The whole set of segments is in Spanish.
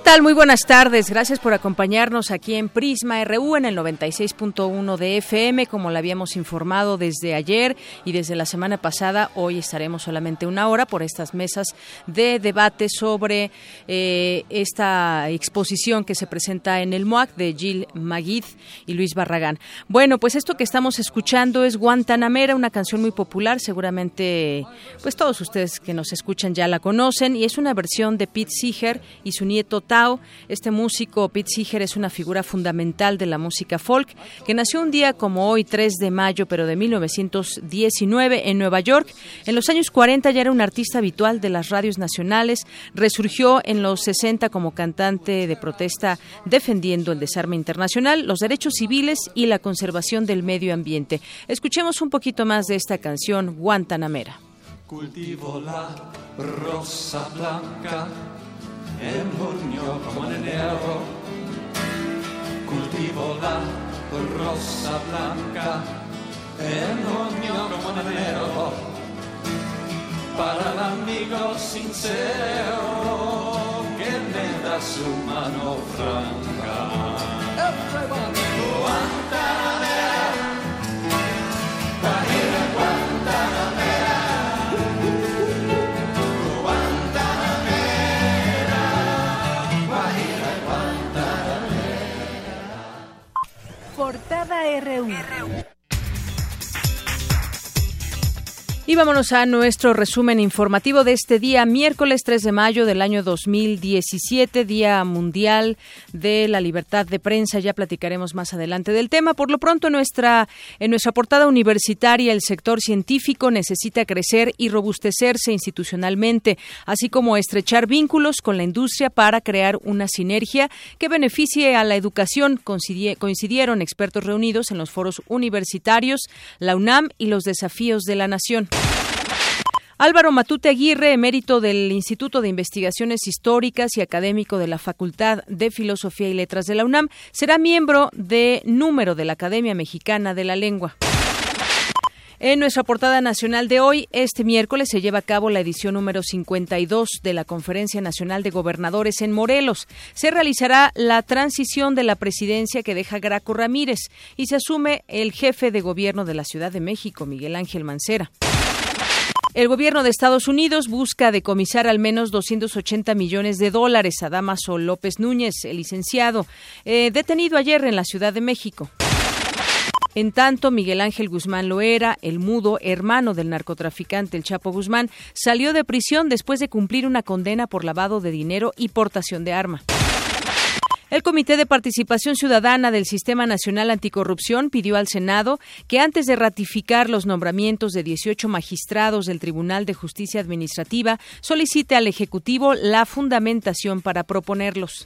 ¿Qué tal? Muy buenas tardes. Gracias por acompañarnos aquí en Prisma RU en el 96.1 de FM. Como le habíamos informado desde ayer y desde la semana pasada, hoy estaremos solamente una hora por estas mesas de debate sobre eh, esta exposición que se presenta en el MOAC de Gil Maguid y Luis Barragán. Bueno, pues esto que estamos escuchando es Guantanamera, una canción muy popular. Seguramente, pues todos ustedes que nos escuchan ya la conocen y es una versión de Pete Seeger y su nieto Este músico, Pete Seeger, es una figura fundamental de la música folk, que nació un día como hoy, 3 de mayo, pero de 1919 en Nueva York. En los años 40 ya era un artista habitual de las radios nacionales. Resurgió en los 60 como cantante de protesta defendiendo el desarme internacional, los derechos civiles y la conservación del medio ambiente. Escuchemos un poquito más de esta canción, Guantanamera. Cultivo la rosa blanca en junio como en enero. Cultivo la rosa blanca en junio como en enero. Para el amigo sincero que me da su mano franca. Guantanamera, RU. Y vámonos a nuestro resumen informativo de este día, miércoles 3 de mayo del año 2017, Día Mundial de la Libertad de Prensa. Ya platicaremos más adelante del tema. Por lo pronto, nuestra, en nuestra portada universitaria, el sector científico necesita crecer y robustecerse institucionalmente, así como estrechar vínculos con la industria para crear una sinergia que beneficie a la educación. Coincidieron expertos reunidos en los foros universitarios, la UNAM y los desafíos de la nación. Álvaro Matute Aguirre, emérito del Instituto de Investigaciones Históricas y académico de la Facultad de Filosofía y Letras de la UNAM, será miembro de número de la Academia Mexicana de la Lengua. En nuestra portada nacional de hoy, este miércoles se lleva a cabo la edición número 52 de la Conferencia Nacional de Gobernadores en Morelos. Se realizará la transición de la presidencia que deja Graco Ramírez y se asume el jefe de gobierno de la Ciudad de México, Miguel Ángel Mancera. El gobierno de Estados Unidos busca decomisar al menos 280 millones de dólares a Damaso López Núñez, el licenciado, eh, detenido ayer en la Ciudad de México. En tanto, Miguel Ángel Guzmán Loera, el mudo hermano del narcotraficante El Chapo Guzmán, salió de prisión después de cumplir una condena por lavado de dinero y portación de arma. El Comité de Participación Ciudadana del Sistema Nacional Anticorrupción pidió al Senado que antes de ratificar los nombramientos de 18 magistrados del Tribunal de Justicia Administrativa, solicite al Ejecutivo la fundamentación para proponerlos.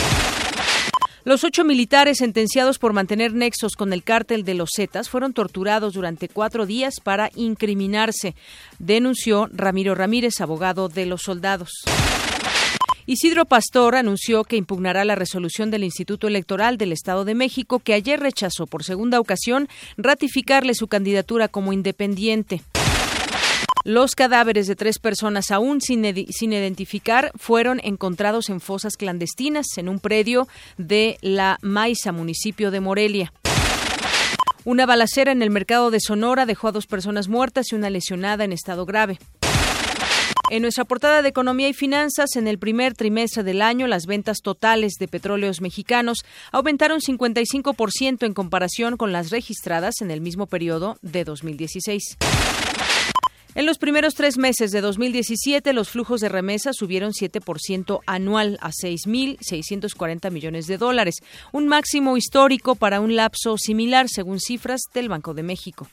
Los ocho militares sentenciados por mantener nexos con el cártel de los Zetas fueron torturados durante cuatro días para incriminarse, denunció Ramiro Ramírez, abogado de los soldados. Isidro Pastor anunció que impugnará la resolución del Instituto Electoral del Estado de México que ayer rechazó por segunda ocasión ratificarle su candidatura como independiente. Los cadáveres de tres personas aún sin, identificar fueron encontrados en fosas clandestinas en un predio de la Maiza, municipio de Morelia. Una balacera en el mercado de Sonora dejó a dos personas muertas y una lesionada en estado grave. En nuestra portada de Economía y Finanzas, en el primer trimestre del año, las ventas totales de petróleos mexicanos aumentaron 55% en comparación con las registradas en el mismo periodo de 2016. En los primeros tres meses de 2017, los flujos de remesas subieron 7% anual a 6.640 millones de dólares, un máximo histórico para un lapso similar, según cifras del Banco de México.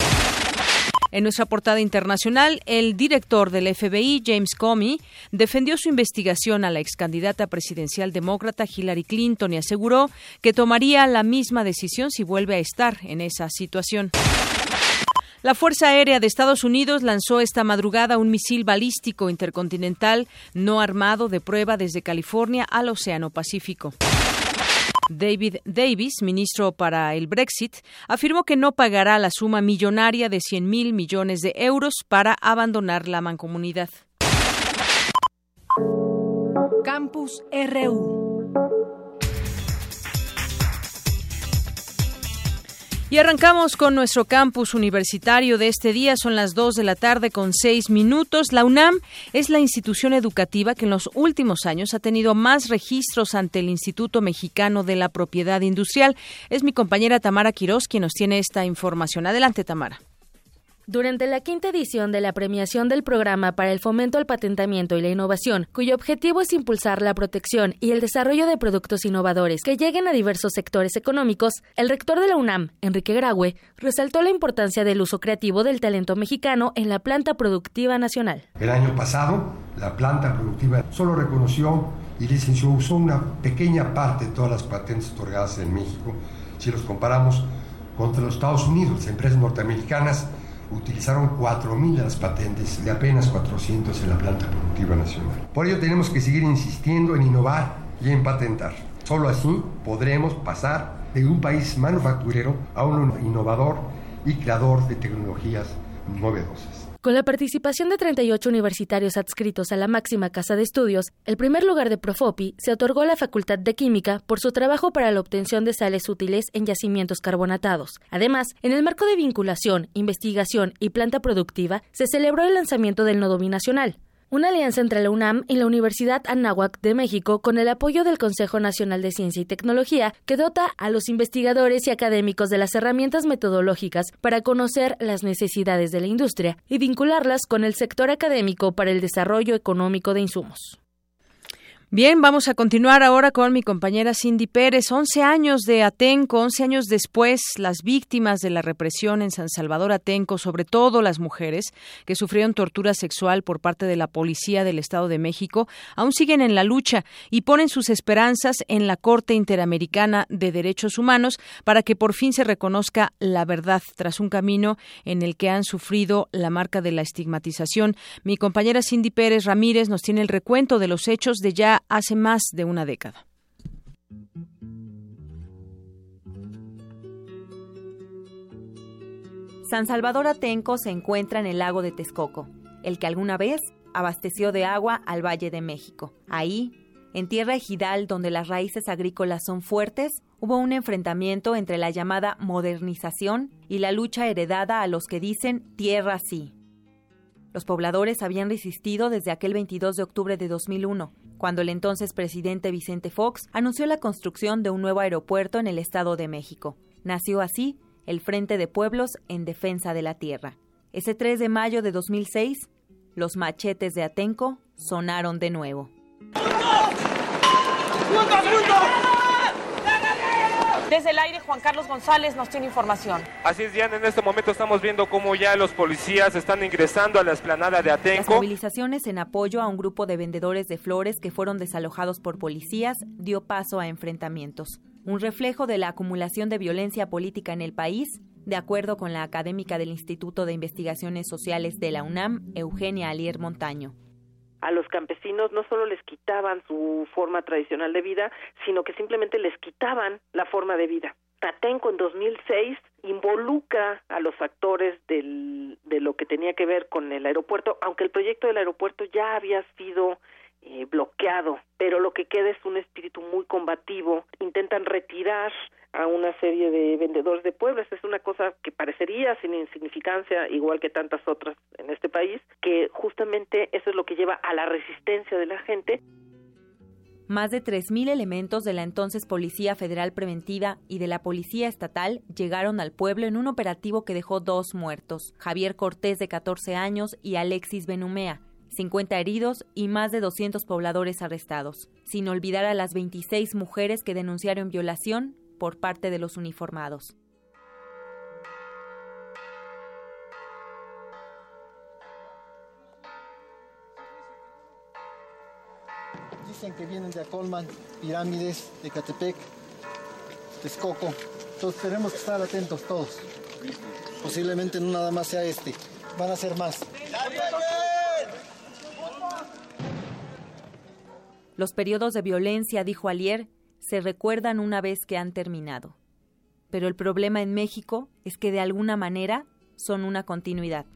En nuestra portada internacional, el director del FBI, James Comey, defendió su investigación a la ex candidata presidencial demócrata Hillary Clinton y aseguró que tomaría la misma decisión si vuelve a estar en esa situación. La Fuerza Aérea de Estados Unidos lanzó esta madrugada un misil balístico intercontinental no armado de prueba desde California al Océano Pacífico. David Davis, ministro para el Brexit, afirmó que no pagará la suma millonaria de 100 mil millones de euros para abandonar la mancomunidad. Campus RU. Y arrancamos con nuestro campus universitario de este día. Son las 2 de la tarde con 6 minutos. La UNAM es la institución educativa que en los últimos años ha tenido más registros ante el Instituto Mexicano de la Propiedad Industrial. Es mi compañera Tamara Quirós quien nos tiene esta información. Adelante, Tamara. Durante la quinta edición de la premiación del programa para el fomento al patentamiento y la innovación, cuyo objetivo es impulsar la protección y el desarrollo de productos innovadores que lleguen a diversos sectores económicos, el rector de la UNAM, Enrique Graue, resaltó la importancia del uso creativo del talento mexicano en la planta productiva nacional. El año pasado, la planta productiva solo reconoció y licenció, usó una pequeña parte de todas las patentes otorgadas en México, si los comparamos contra los Estados Unidos, empresas norteamericanas utilizaron 4.000 de las patentes de apenas 400 en la planta productiva nacional. Por ello tenemos que seguir insistiendo en innovar y en patentar. Solo así podremos pasar de un país manufacturero a un innovador y creador de tecnologías novedosas. Con la participación de 38 universitarios adscritos a la máxima casa de estudios, el primer lugar de Profopi se otorgó a la Facultad de Química por su trabajo para la obtención de sales útiles en yacimientos carbonatados. Además, en el marco de vinculación, investigación y planta productiva, se celebró el lanzamiento del nodo binacional, una alianza entre la UNAM y la Universidad Anáhuac de México con el apoyo del Consejo Nacional de Ciencia y Tecnología, que dota a los investigadores y académicos de las herramientas metodológicas para conocer las necesidades de la industria y vincularlas con el sector académico para el desarrollo económico de insumos. Bien, vamos a continuar ahora con mi compañera Cindy Pérez. 11 años de Atenco, 11 años después, las víctimas de la represión en San Salvador Atenco, sobre todo las mujeres que sufrieron tortura sexual por parte de la policía del Estado de México, aún siguen en la lucha y ponen sus esperanzas en la Corte Interamericana de Derechos Humanos para que por fin se reconozca la verdad tras un camino en el que han sufrido la marca de la estigmatización. Mi compañera Cindy Pérez Ramírez nos tiene el recuento de los hechos de ya hace más de una década. San Salvador Atenco se encuentra en el lago de Texcoco, el que alguna vez abasteció de agua al Valle de México. Ahí, en tierra ejidal donde las raíces agrícolas son fuertes, hubo un enfrentamiento entre la llamada modernización y la lucha heredada a los que dicen tierra sí. Los pobladores habían resistido desde aquel 22 de octubre de 2001, cuando el entonces presidente Vicente Fox anunció la construcción de un nuevo aeropuerto en el Estado de México. Nació así el Frente de Pueblos en Defensa de la Tierra. Ese 3 de mayo de 2006, los machetes de Atenco sonaron de nuevo. Desde el aire, Juan Carlos González nos tiene información. Así es, Diana, en este momento estamos viendo cómo ya los policías están ingresando a la esplanada de Atenco. Las movilizaciones en apoyo a un grupo de vendedores de flores que fueron desalojados por policías dio paso a enfrentamientos. Un reflejo de la acumulación de violencia política en el país, de acuerdo con la académica del Instituto de Investigaciones Sociales de la UNAM, Eugenia Alier Montaño a los campesinos no solo les quitaban su forma tradicional de vida, sino que simplemente les quitaban la forma de vida. Tatenco en 2006 involucra a los actores del, de lo que tenía que ver con el aeropuerto, aunque el proyecto del aeropuerto ya había sido eh, bloqueado, pero lo que queda es un espíritu muy combativo. Intentan retirar a una serie de vendedores de pueblos. Es una cosa que parecería sin insignificancia, igual que tantas otras en este país, que justamente eso es lo que lleva a la resistencia de la gente. Más de 3.000 elementos de la entonces Policía Federal Preventiva y de la Policía Estatal llegaron al pueblo en un operativo que dejó dos muertos, Javier Cortés de 14 años y Alexis Benumea, 50 heridos y más de 200 pobladores arrestados, sin olvidar a las 26 mujeres que denunciaron violación por parte de los uniformados. Dicen que vienen de Acolman, pirámides, de Catepec, Texcoco. Entonces tenemos que estar atentos todos. Posiblemente no nada más sea este, van a ser más. Los periodos de violencia, dijo Alier, se recuerdan una vez que han terminado. Pero el problema en México es que de alguna manera son una continuidad.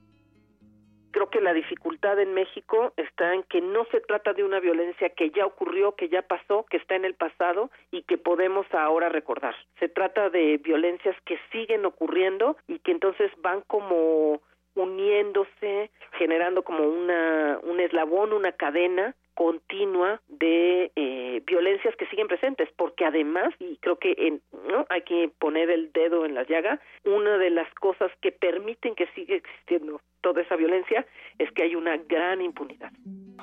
Creo que la dificultad en México está en que no se trata de una violencia que ya ocurrió, que ya pasó, que está en el pasado y que podemos ahora recordar. Se trata de violencias que siguen ocurriendo y que entonces van como uniéndose, generando como una un eslabón, una cadena continua de eh, violencias que siguen presentes, porque además, y creo que en, no hay que poner el dedo en la llaga, una de las cosas que permiten que siga existiendo toda esa violencia es que hay una gran impunidad.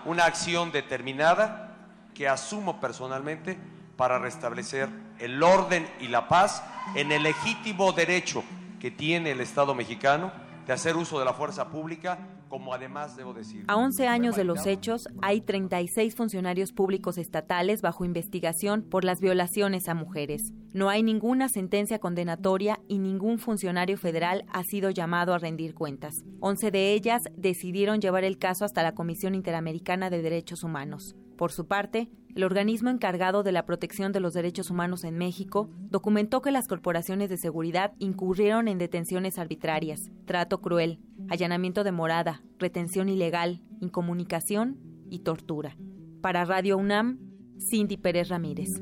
Una acción determinada que asumo personalmente para restablecer el orden y la paz en el legítimo derecho que tiene el Estado mexicano de hacer uso de la fuerza pública, como además debo decir. A 11 años de los hechos, hay 36 funcionarios públicos estatales bajo investigación por las violaciones a mujeres. No hay ninguna sentencia condenatoria y ningún funcionario federal ha sido llamado a rendir cuentas. 11 de ellas decidieron llevar el caso hasta la Comisión Interamericana de Derechos Humanos. Por su parte, el organismo encargado de la protección de los derechos humanos en México documentó que las corporaciones de seguridad incurrieron en detenciones arbitrarias, trato cruel, allanamiento de morada, retención ilegal, incomunicación y tortura. Para Radio UNAM, Cindy Pérez Ramírez.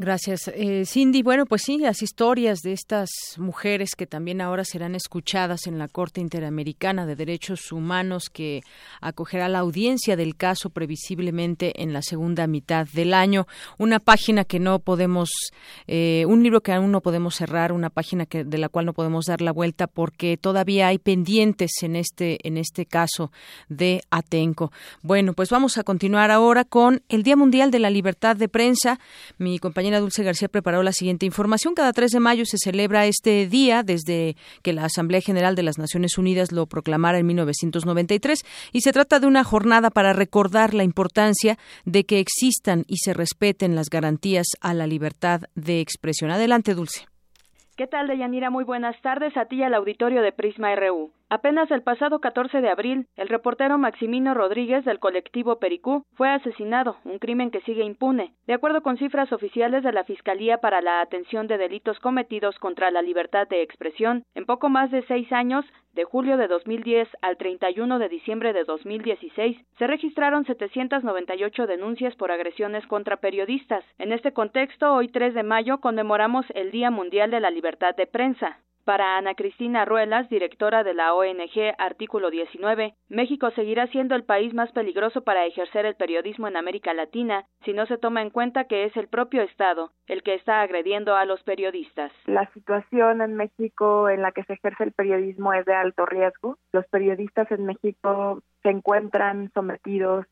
Gracias, eh, Cindy. Bueno, pues sí, las historias de estas mujeres que también ahora serán escuchadas en la Corte Interamericana de Derechos Humanos que acogerá la audiencia del caso previsiblemente en la segunda mitad del año. Una página que no podemos, eh, un libro que aún no podemos cerrar, una página que, de la cual no podemos dar la vuelta porque todavía hay pendientes en este, en este caso de Atenco. Bueno, pues vamos a continuar ahora con el Día Mundial de la Libertad de Prensa. Mi compañera Dulce García preparó la siguiente información. Cada 3 de mayo se celebra este día desde que la Asamblea General de las Naciones Unidas lo proclamara en 1993 y se trata de una jornada para recordar la importancia de que existan y se respeten las garantías a la libertad de expresión. Adelante, Dulce. ¿Qué tal, Deyanira? Muy buenas tardes a ti y al auditorio de Prisma RU. Apenas el pasado 14 de abril, el reportero Maximino Rodríguez del colectivo Pericú fue asesinado, un crimen que sigue impune. De acuerdo con cifras oficiales de la Fiscalía para la Atención de Delitos Cometidos contra la Libertad de Expresión, en poco más de seis años, de julio de 2010 al 31 de diciembre de 2016, se registraron 798 denuncias por agresiones contra periodistas. En este contexto, hoy 3 de mayo conmemoramos el Día Mundial de la Libertad de Prensa. Para Ana Cristina Ruelas, directora de la ONG Artículo 19, México seguirá siendo el país más peligroso para ejercer el periodismo en América Latina si no se toma en cuenta que es el propio Estado el que está agrediendo a los periodistas. La situación en México en la que se ejerce el periodismo es de alto riesgo. Los periodistas en México se encuentran sometidos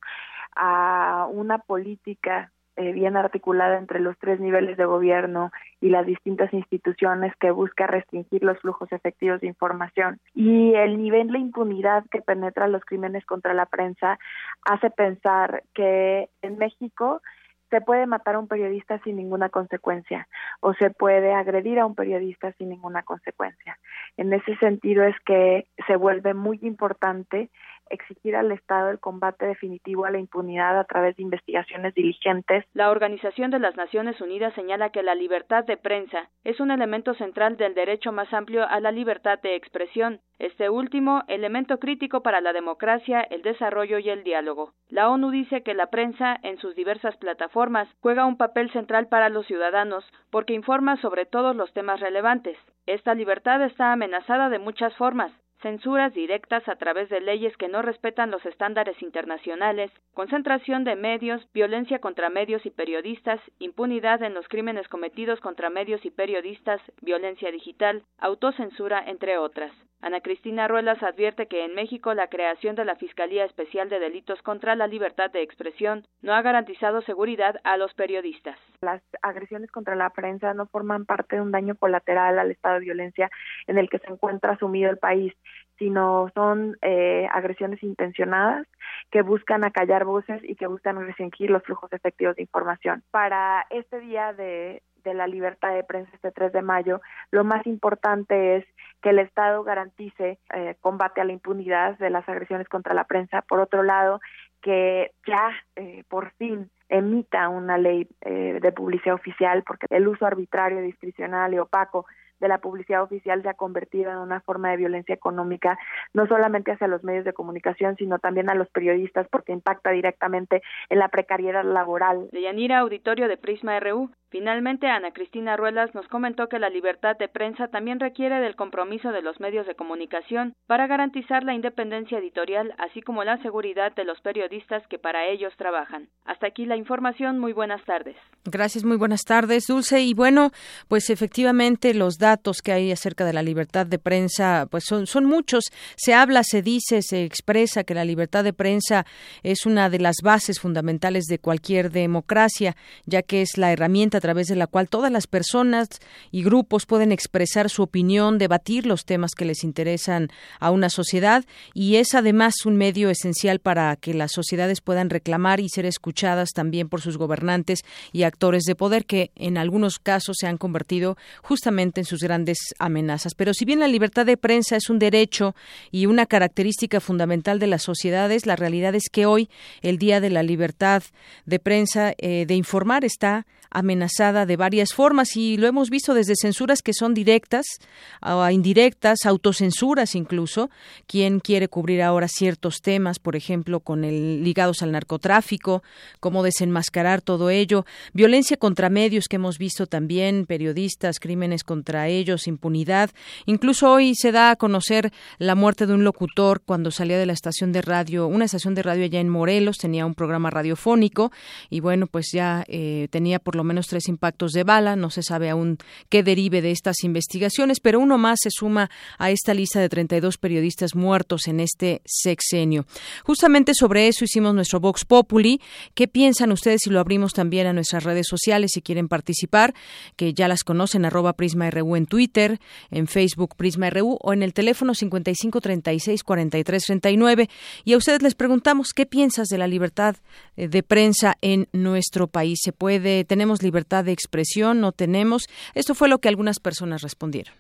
a una política eh, bien articulada entre los tres niveles de gobierno y las distintas instituciones que busca restringir los flujos efectivos de información. Y el nivel de impunidad que penetra los crímenes contra la prensa hace pensar que en México se puede matar a un periodista sin ninguna consecuencia o se puede agredir a un periodista sin ninguna consecuencia. En ese sentido es que se vuelve muy importante exigir al Estado el combate definitivo a la impunidad a través de investigaciones diligentes. La Organización de las Naciones Unidas señala que la libertad de prensa es un elemento central del derecho más amplio a la libertad de expresión, este último elemento crítico para la democracia, el desarrollo y el diálogo. La ONU dice que la prensa, en sus diversas plataformas, juega un papel central para los ciudadanos porque informa sobre todos los temas relevantes. Esta libertad está amenazada de muchas formas, censuras directas a través de leyes que no respetan los estándares internacionales, concentración de medios, violencia contra medios y periodistas, impunidad en los crímenes cometidos contra medios y periodistas, violencia digital, autocensura, entre otras. Ana Cristina Ruelas advierte que en México la creación de la Fiscalía Especial de Delitos contra la Libertad de Expresión no ha garantizado seguridad a los periodistas. Las agresiones contra la prensa no forman parte de un daño colateral al estado de violencia en el que se encuentra sumido el país, sino son eh, agresiones intencionadas que buscan acallar voces y que buscan restringir los flujos efectivos de información. Para este día de, de la libertad de prensa este 3 de mayo, lo más importante es que el Estado garantice eh, combate a la impunidad de las agresiones contra la prensa. Por otro lado, que ya eh, por fin emita una ley eh, de publicidad oficial, porque el uso arbitrario, discrecional y opaco de la publicidad oficial se ha convertido en una forma de violencia económica, no solamente hacia los medios de comunicación, sino también a los periodistas, porque impacta directamente en la precariedad laboral. De Yanira, auditorio de Prisma RU. Finalmente, Ana Cristina Ruelas nos comentó que la libertad de prensa también requiere del compromiso de los medios de comunicación para garantizar la independencia editorial, así como la seguridad de los periodistas que para ellos trabajan. Hasta aquí la información. Muy buenas tardes. Gracias, muy buenas tardes, Dulce. Y bueno, pues efectivamente los datos que hay acerca de la libertad de prensa, pues son, son muchos. Se habla, se dice, se expresa que la libertad de prensa es una de las bases fundamentales de cualquier democracia, ya que es la herramienta a través de la cual todas las personas y grupos pueden expresar su opinión, debatir los temas que les interesan a una sociedad y es además un medio esencial para que las sociedades puedan reclamar y ser escuchadas también por sus gobernantes y actores de poder que en algunos casos se han convertido justamente en sus grandes amenazas. Pero si bien la libertad de prensa es un derecho y una característica fundamental de las sociedades, la realidad es que hoy el Día de la Libertad de Prensa eh, de informar está amenazada de varias formas y lo hemos visto desde censuras que son directas a indirectas, autocensuras incluso, quien quiere cubrir ahora ciertos temas, por ejemplo, con el ligados al narcotráfico, cómo desenmascarar todo ello, violencia contra medios que hemos visto también, periodistas, crímenes contra ellos, impunidad, incluso hoy se da a conocer la muerte de un locutor cuando salía de la estación de radio, una estación de radio allá en Morelos, tenía un programa radiofónico y bueno, pues ya eh, tenía por lo menos tres impactos de bala. No se sabe aún qué derive de estas investigaciones, pero uno más se suma a esta lista de 32 periodistas muertos en este sexenio. Justamente sobre eso hicimos nuestro Vox Populi. ¿Qué piensan ustedes si lo abrimos también a nuestras redes sociales si quieren participar? Que ya las conocen, arroba Prisma RU en Twitter, en Facebook Prisma RU o en el teléfono 55 36 43 39. Y a ustedes les preguntamos, ¿qué piensas de la libertad eh, de prensa en nuestro país? ¿Se puede, tenemos libertad de expresión, no tenemos. Esto fue lo que algunas personas respondieron.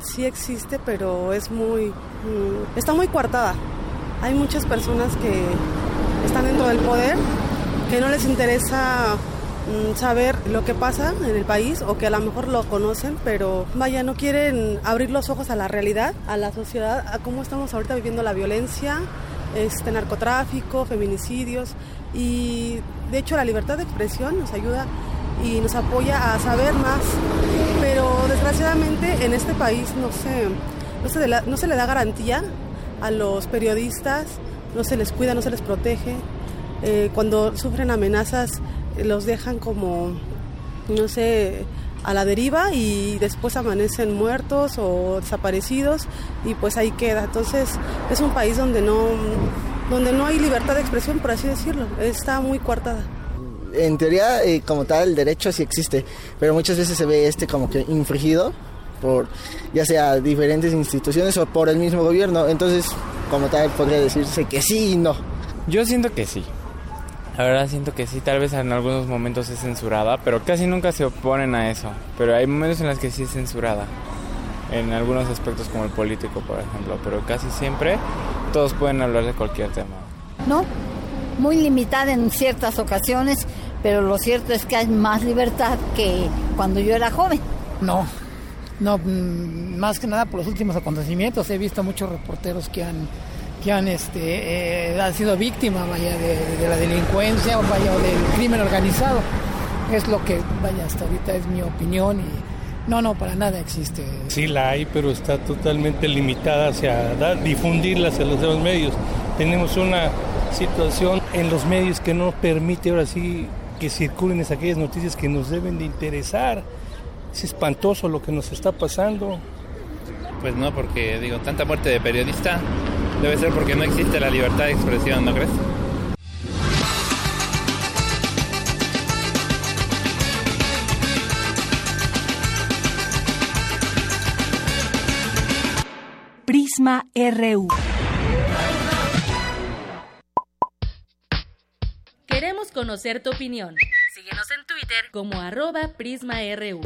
Sí existe, pero es muy, mm, está muy coartada. Hay muchas personas que están dentro del poder que no les interesa saber lo que pasa en el país o que a lo mejor lo conocen, pero vaya, no quieren abrir los ojos a la realidad, a la sociedad, a cómo estamos ahorita viviendo la violencia, este narcotráfico, feminicidios y de hecho la libertad de expresión nos ayuda y nos apoya a saber más, pero desgraciadamente en este país no se, no se, no se le da garantía a los periodistas, no se les cuida, no se les protege. Eh, cuando sufren amenazas los dejan como, no sé, a la deriva y después amanecen muertos o desaparecidos y pues ahí queda. Entonces es un país donde no, donde no hay libertad de expresión, por así decirlo, está muy coartada. En teoría, eh, como tal, el derecho sí existe, pero muchas veces se ve este como que infringido por ya sea diferentes instituciones o por el mismo gobierno. Entonces, como tal, podría decirse que sí y no. Yo siento que sí. La verdad siento que sí, tal vez en algunos momentos es censurada, pero casi nunca se oponen a eso. Pero hay momentos en los que sí es censurada. En algunos aspectos como el político, por ejemplo. Pero casi siempre todos pueden hablar de cualquier tema. No, muy limitada en ciertas ocasiones, pero lo cierto es que hay más libertad que cuando yo era joven. No, no, mm, más que nada por los últimos acontecimientos. He visto muchos reporteros que han que han, este, eh, sido víctimas vaya, de, la delincuencia o vaya, del crimen organizado. Es lo que, vaya, hasta ahorita es mi opinión y no, no, para nada existe. Sí la hay, pero está totalmente limitada hacia dar, difundirla hacia los demás medios. Tenemos una situación en los medios que no permite ahora sí que circulen aquellas noticias que nos deben de interesar. Es espantoso lo que nos está pasando. Pues no, porque digo, tanta muerte de periodista debe ser porque no existe la libertad de expresión, ¿no crees? Prisma RU. Queremos conocer tu opinión. Síguenos en Twitter como arroba PrismaRU.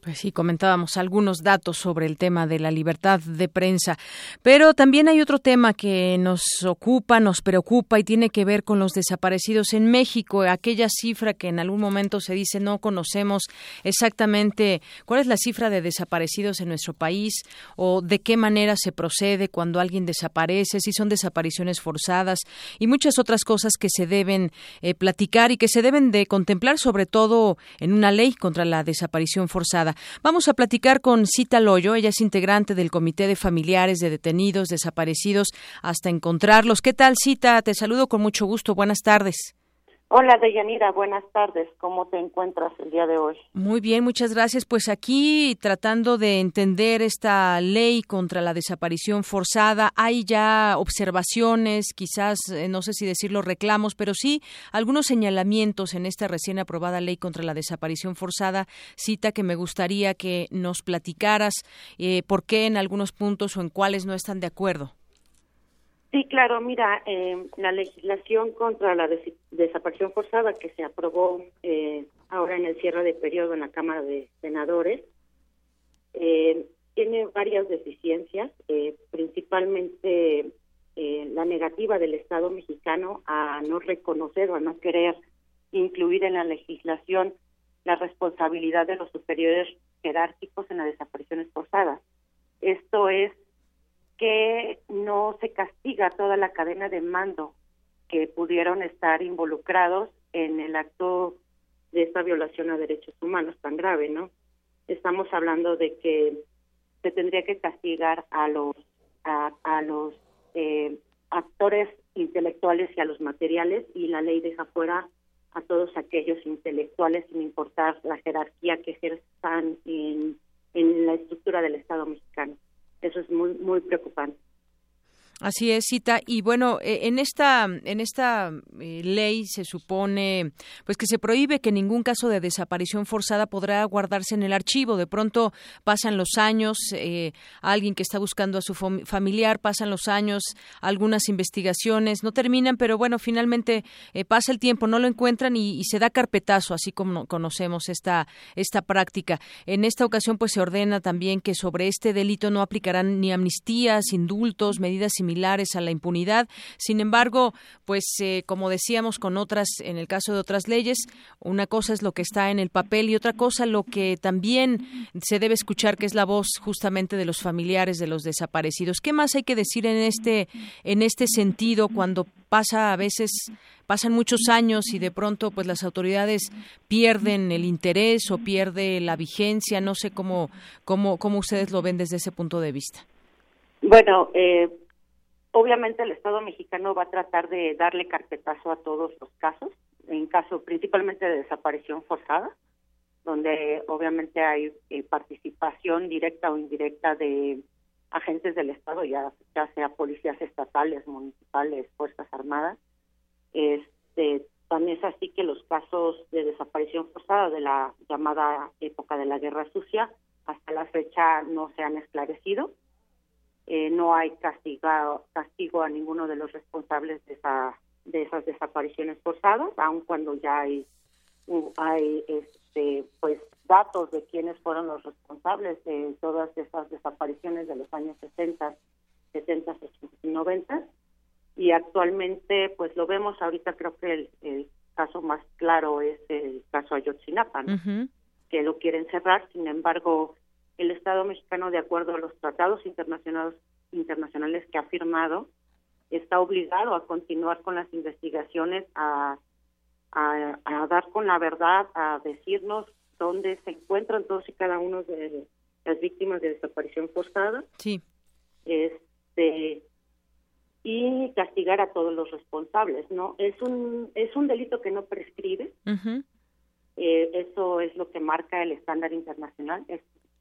Pues sí, comentábamos algunos datos sobre el tema de la libertad de prensa, pero también hay otro tema que nos ocupa, nos preocupa y tiene que ver con los desaparecidos en México, aquella cifra que en algún momento se dice no conocemos exactamente cuál es la cifra de desaparecidos en nuestro país o de qué manera se procede cuando alguien desaparece, si son desapariciones forzadas y muchas otras cosas que se deben eh, platicar y que se deben de contemplar sobre todo en una ley contra la desaparición forzada. Vamos a platicar con Cita Loyo, ella es integrante del Comité de Familiares de Detenidos Desaparecidos hasta encontrarlos. ¿Qué tal, Cita? Te saludo con mucho gusto. Buenas tardes. Hola, Deyanira, buenas tardes. ¿Cómo te encuentras el día de hoy? Muy bien, muchas gracias. Pues aquí tratando de entender esta ley contra la desaparición forzada, hay ya observaciones, quizás, eh, no sé si decirlo reclamos, pero sí algunos señalamientos en esta recién aprobada ley contra la desaparición forzada. Cita que me gustaría que nos platicaras eh, por qué en algunos puntos o en cuáles no están de acuerdo. Sí, claro, mira, eh, la legislación contra la desaparición forzada que se aprobó eh, ahora en el cierre de periodo en la Cámara de Senadores eh, tiene varias deficiencias, principalmente la negativa del Estado mexicano a no reconocer o a no querer incluir en la legislación la responsabilidad de los superiores jerárquicos en las desapariciones forzadas. Esto es que no se castiga toda la cadena de mando que pudieron estar involucrados en el acto de esta violación a derechos humanos tan grave, ¿no? Estamos hablando de que se tendría que castigar a los a, a los eh, actores intelectuales y a los materiales y la ley deja fuera a todos aquellos intelectuales sin importar la jerarquía que ejerzan en, en la estructura del Estado mexicano. Eso es muy, muy preocupante. Así es, Cita. Y bueno, eh, en esta, en esta eh, ley se supone pues que se prohíbe que ningún caso de desaparición forzada podrá guardarse en el archivo. De pronto pasan los años, eh, alguien que está buscando a su familiar, pasan los años, algunas investigaciones no terminan, pero bueno, finalmente pasa el tiempo, no lo encuentran y, se da carpetazo, así como conocemos esta, esta práctica. En esta ocasión, pues se ordena también que sobre este delito no aplicarán ni amnistías, indultos, medidas similares similares a la impunidad. Sin embargo, pues eh, como decíamos con otras, en el caso de otras leyes, una cosa es lo que está en el papel y otra cosa lo que también se debe escuchar, que es la voz justamente de los familiares de los desaparecidos. ¿Qué más hay que decir en este, en este sentido cuando pasa a veces pasan muchos años y de pronto pues las autoridades pierden el interés o pierde la vigencia no sé cómo cómo cómo ustedes lo ven desde ese punto de vista bueno eh, Obviamente el Estado mexicano va a tratar de darle carpetazo a todos los casos, en caso principalmente de desaparición forzada, donde obviamente hay eh, participación directa o indirecta de agentes del Estado, ya, ya sea policías estatales, municipales, Fuerzas Armadas. Este, también es así que los casos de desaparición forzada de la llamada época de la Guerra Sucia hasta la fecha no se han esclarecido eh, no hay castigado, castigo a ninguno de los responsables de, esa, de esas desapariciones forzadas, aun cuando ya hay, hay este, pues datos de quiénes fueron los responsables de todas esas desapariciones de los años 60, 70, 80 y 90. Y actualmente, pues lo vemos ahorita, creo que el, caso más claro es el caso Ayotzinapa, que lo quieren cerrar, sin embargo, el Estado mexicano, de acuerdo a los tratados internacionales, internacionales que ha firmado, está obligado a continuar con las investigaciones, a, a, dar con la verdad, a decirnos dónde se encuentran todos y cada uno de las víctimas de desaparición forzada. Sí. Este y castigar a todos los responsables, ¿no? Es un es un delito que no prescribe. Eh, eso es lo que marca el estándar internacional, es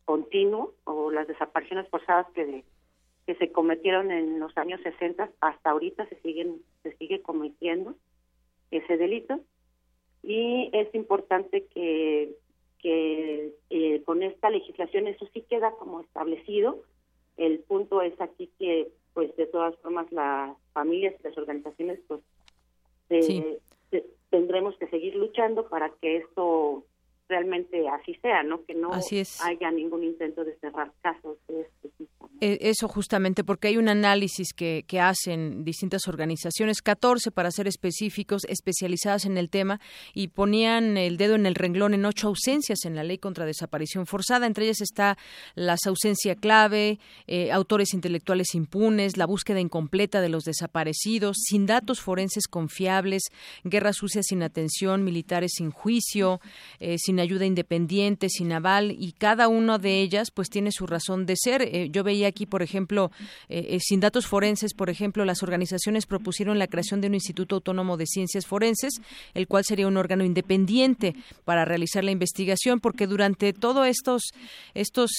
continuo o las desapariciones forzadas que que se cometieron en los años 60 hasta ahorita se siguen se sigue cometiendo ese delito. Y es importante que que eh, con esta legislación eso sí queda como establecido. El punto es aquí que pues de todas formas las familias y las organizaciones pues tendremos que seguir luchando para que esto realmente así sea, ¿no? Que no haya ningún intento de cerrar casos de este tipo. E, eso justamente, porque hay un análisis que, que hacen distintas organizaciones, 14 para ser específicos, especializadas en el tema, y ponían el dedo en el renglón en ocho ausencias en la ley contra desaparición forzada. Entre ellas está la ausencia clave, eh, autores intelectuales impunes, la búsqueda incompleta de los desaparecidos, sin datos forenses confiables, guerras sucias sin atención, militares sin juicio, eh, sin ayuda independiente, sin aval, y cada una de ellas pues tiene su razón de ser. Eh, yo veía aquí, por ejemplo, eh, eh, sin datos forenses, por ejemplo, las organizaciones propusieron la creación de un Instituto Autónomo de Ciencias Forenses, el cual sería un órgano independiente para realizar la investigación, porque durante todos estos, estos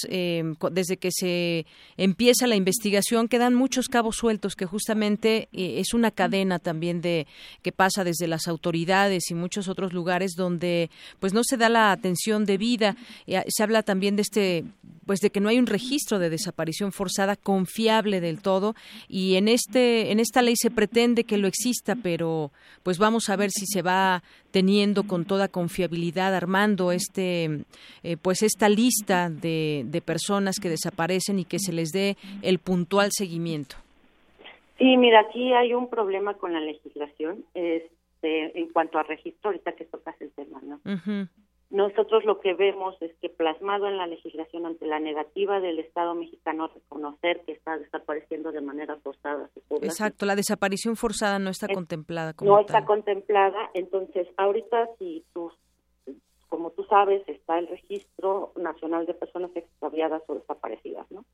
desde que se empieza la investigación, quedan muchos cabos sueltos que justamente es una cadena también de que pasa desde las autoridades y muchos otros lugares donde pues no se da la atención debida. Eh, se habla también de este, pues de que no hay un registro de desaparición forzada confiable del todo y en este, en esta ley se pretende que lo exista, pero pues vamos a ver si se va teniendo con toda confiabilidad armando este, eh, pues esta lista de, de personas que desaparecen y que se les dé el puntual seguimiento. Sí, mira, aquí hay un problema con la legislación este, en cuanto a registro, ahorita que tocas el tema, ¿no? Nosotros lo que vemos es que plasmado en la legislación ante la negativa del Estado mexicano a reconocer que está desapareciendo de manera forzada su población. Exacto, la desaparición forzada no está contemplada como No está contemplada, entonces ahorita si tú, como tú sabes, está el Registro Nacional de Personas Extraviadas o Desaparecidas, ¿no?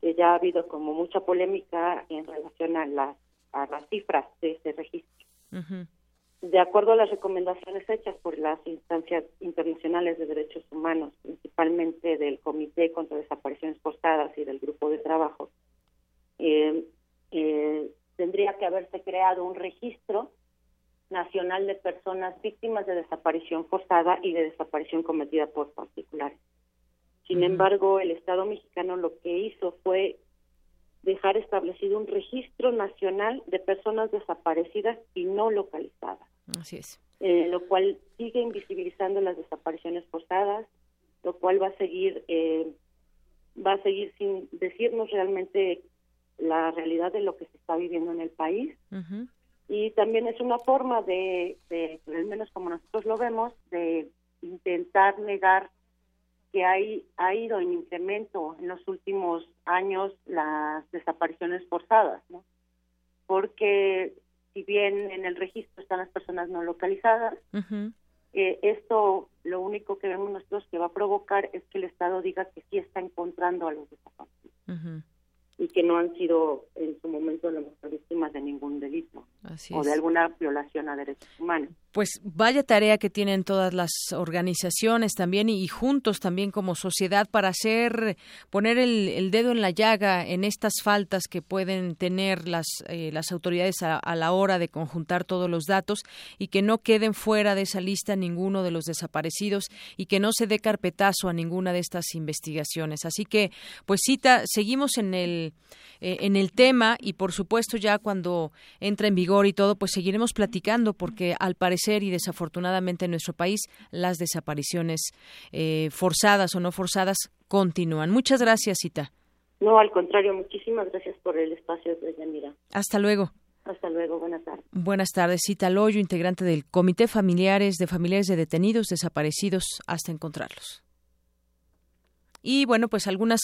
Que ya ha habido como mucha polémica en relación a las, a las cifras de ese registro de acuerdo a las recomendaciones hechas por las instancias internacionales de derechos humanos, principalmente del Comité contra Desapariciones Forzadas y del Grupo de Trabajo, eh, eh, tendría que haberse creado un registro nacional de personas víctimas de desaparición forzada y de desaparición cometida por particulares. Sin embargo, el Estado mexicano lo que hizo fue dejar establecido un registro nacional de personas desaparecidas y no localizadas. Así es. Eh, lo cual sigue invisibilizando las desapariciones forzadas, lo cual va a seguir eh, va a seguir sin decirnos realmente la realidad de lo que se está viviendo en el país. Y también es una forma de, de, al menos como nosotros lo vemos, de intentar negar que hay, ha ido en incremento en los últimos años las desapariciones forzadas, ¿no? Porque si bien en el registro están las personas no localizadas, eh, esto lo único que vemos nosotros que va a provocar es que el Estado diga que sí está encontrando a los desaparecidos y que no han sido en su momento las víctimas de ningún delito o de alguna violación a derechos humanos. Pues vaya tarea que tienen todas las organizaciones también y, juntos también como sociedad para hacer poner el, dedo en la llaga en estas faltas que pueden tener las eh, las autoridades a, a, la hora de conjuntar todos los datos y que no queden fuera de esa lista ninguno de los desaparecidos y que no se dé carpetazo a ninguna de estas investigaciones. Así que pues cita seguimos en el eh, en el tema y por supuesto ya cuando entra en vigor y todo pues seguiremos platicando porque al parecer y desafortunadamente en nuestro país las desapariciones eh, forzadas o no forzadas continúan. Muchas gracias, Cita. No, al contrario, muchísimas gracias por el espacio, Yanira. Hasta luego. Hasta luego, buenas tardes. Buenas tardes, Cita Loyo, integrante del Comité Familiares de Familiares de Detenidos Desaparecidos hasta encontrarlos. Y bueno, pues algunas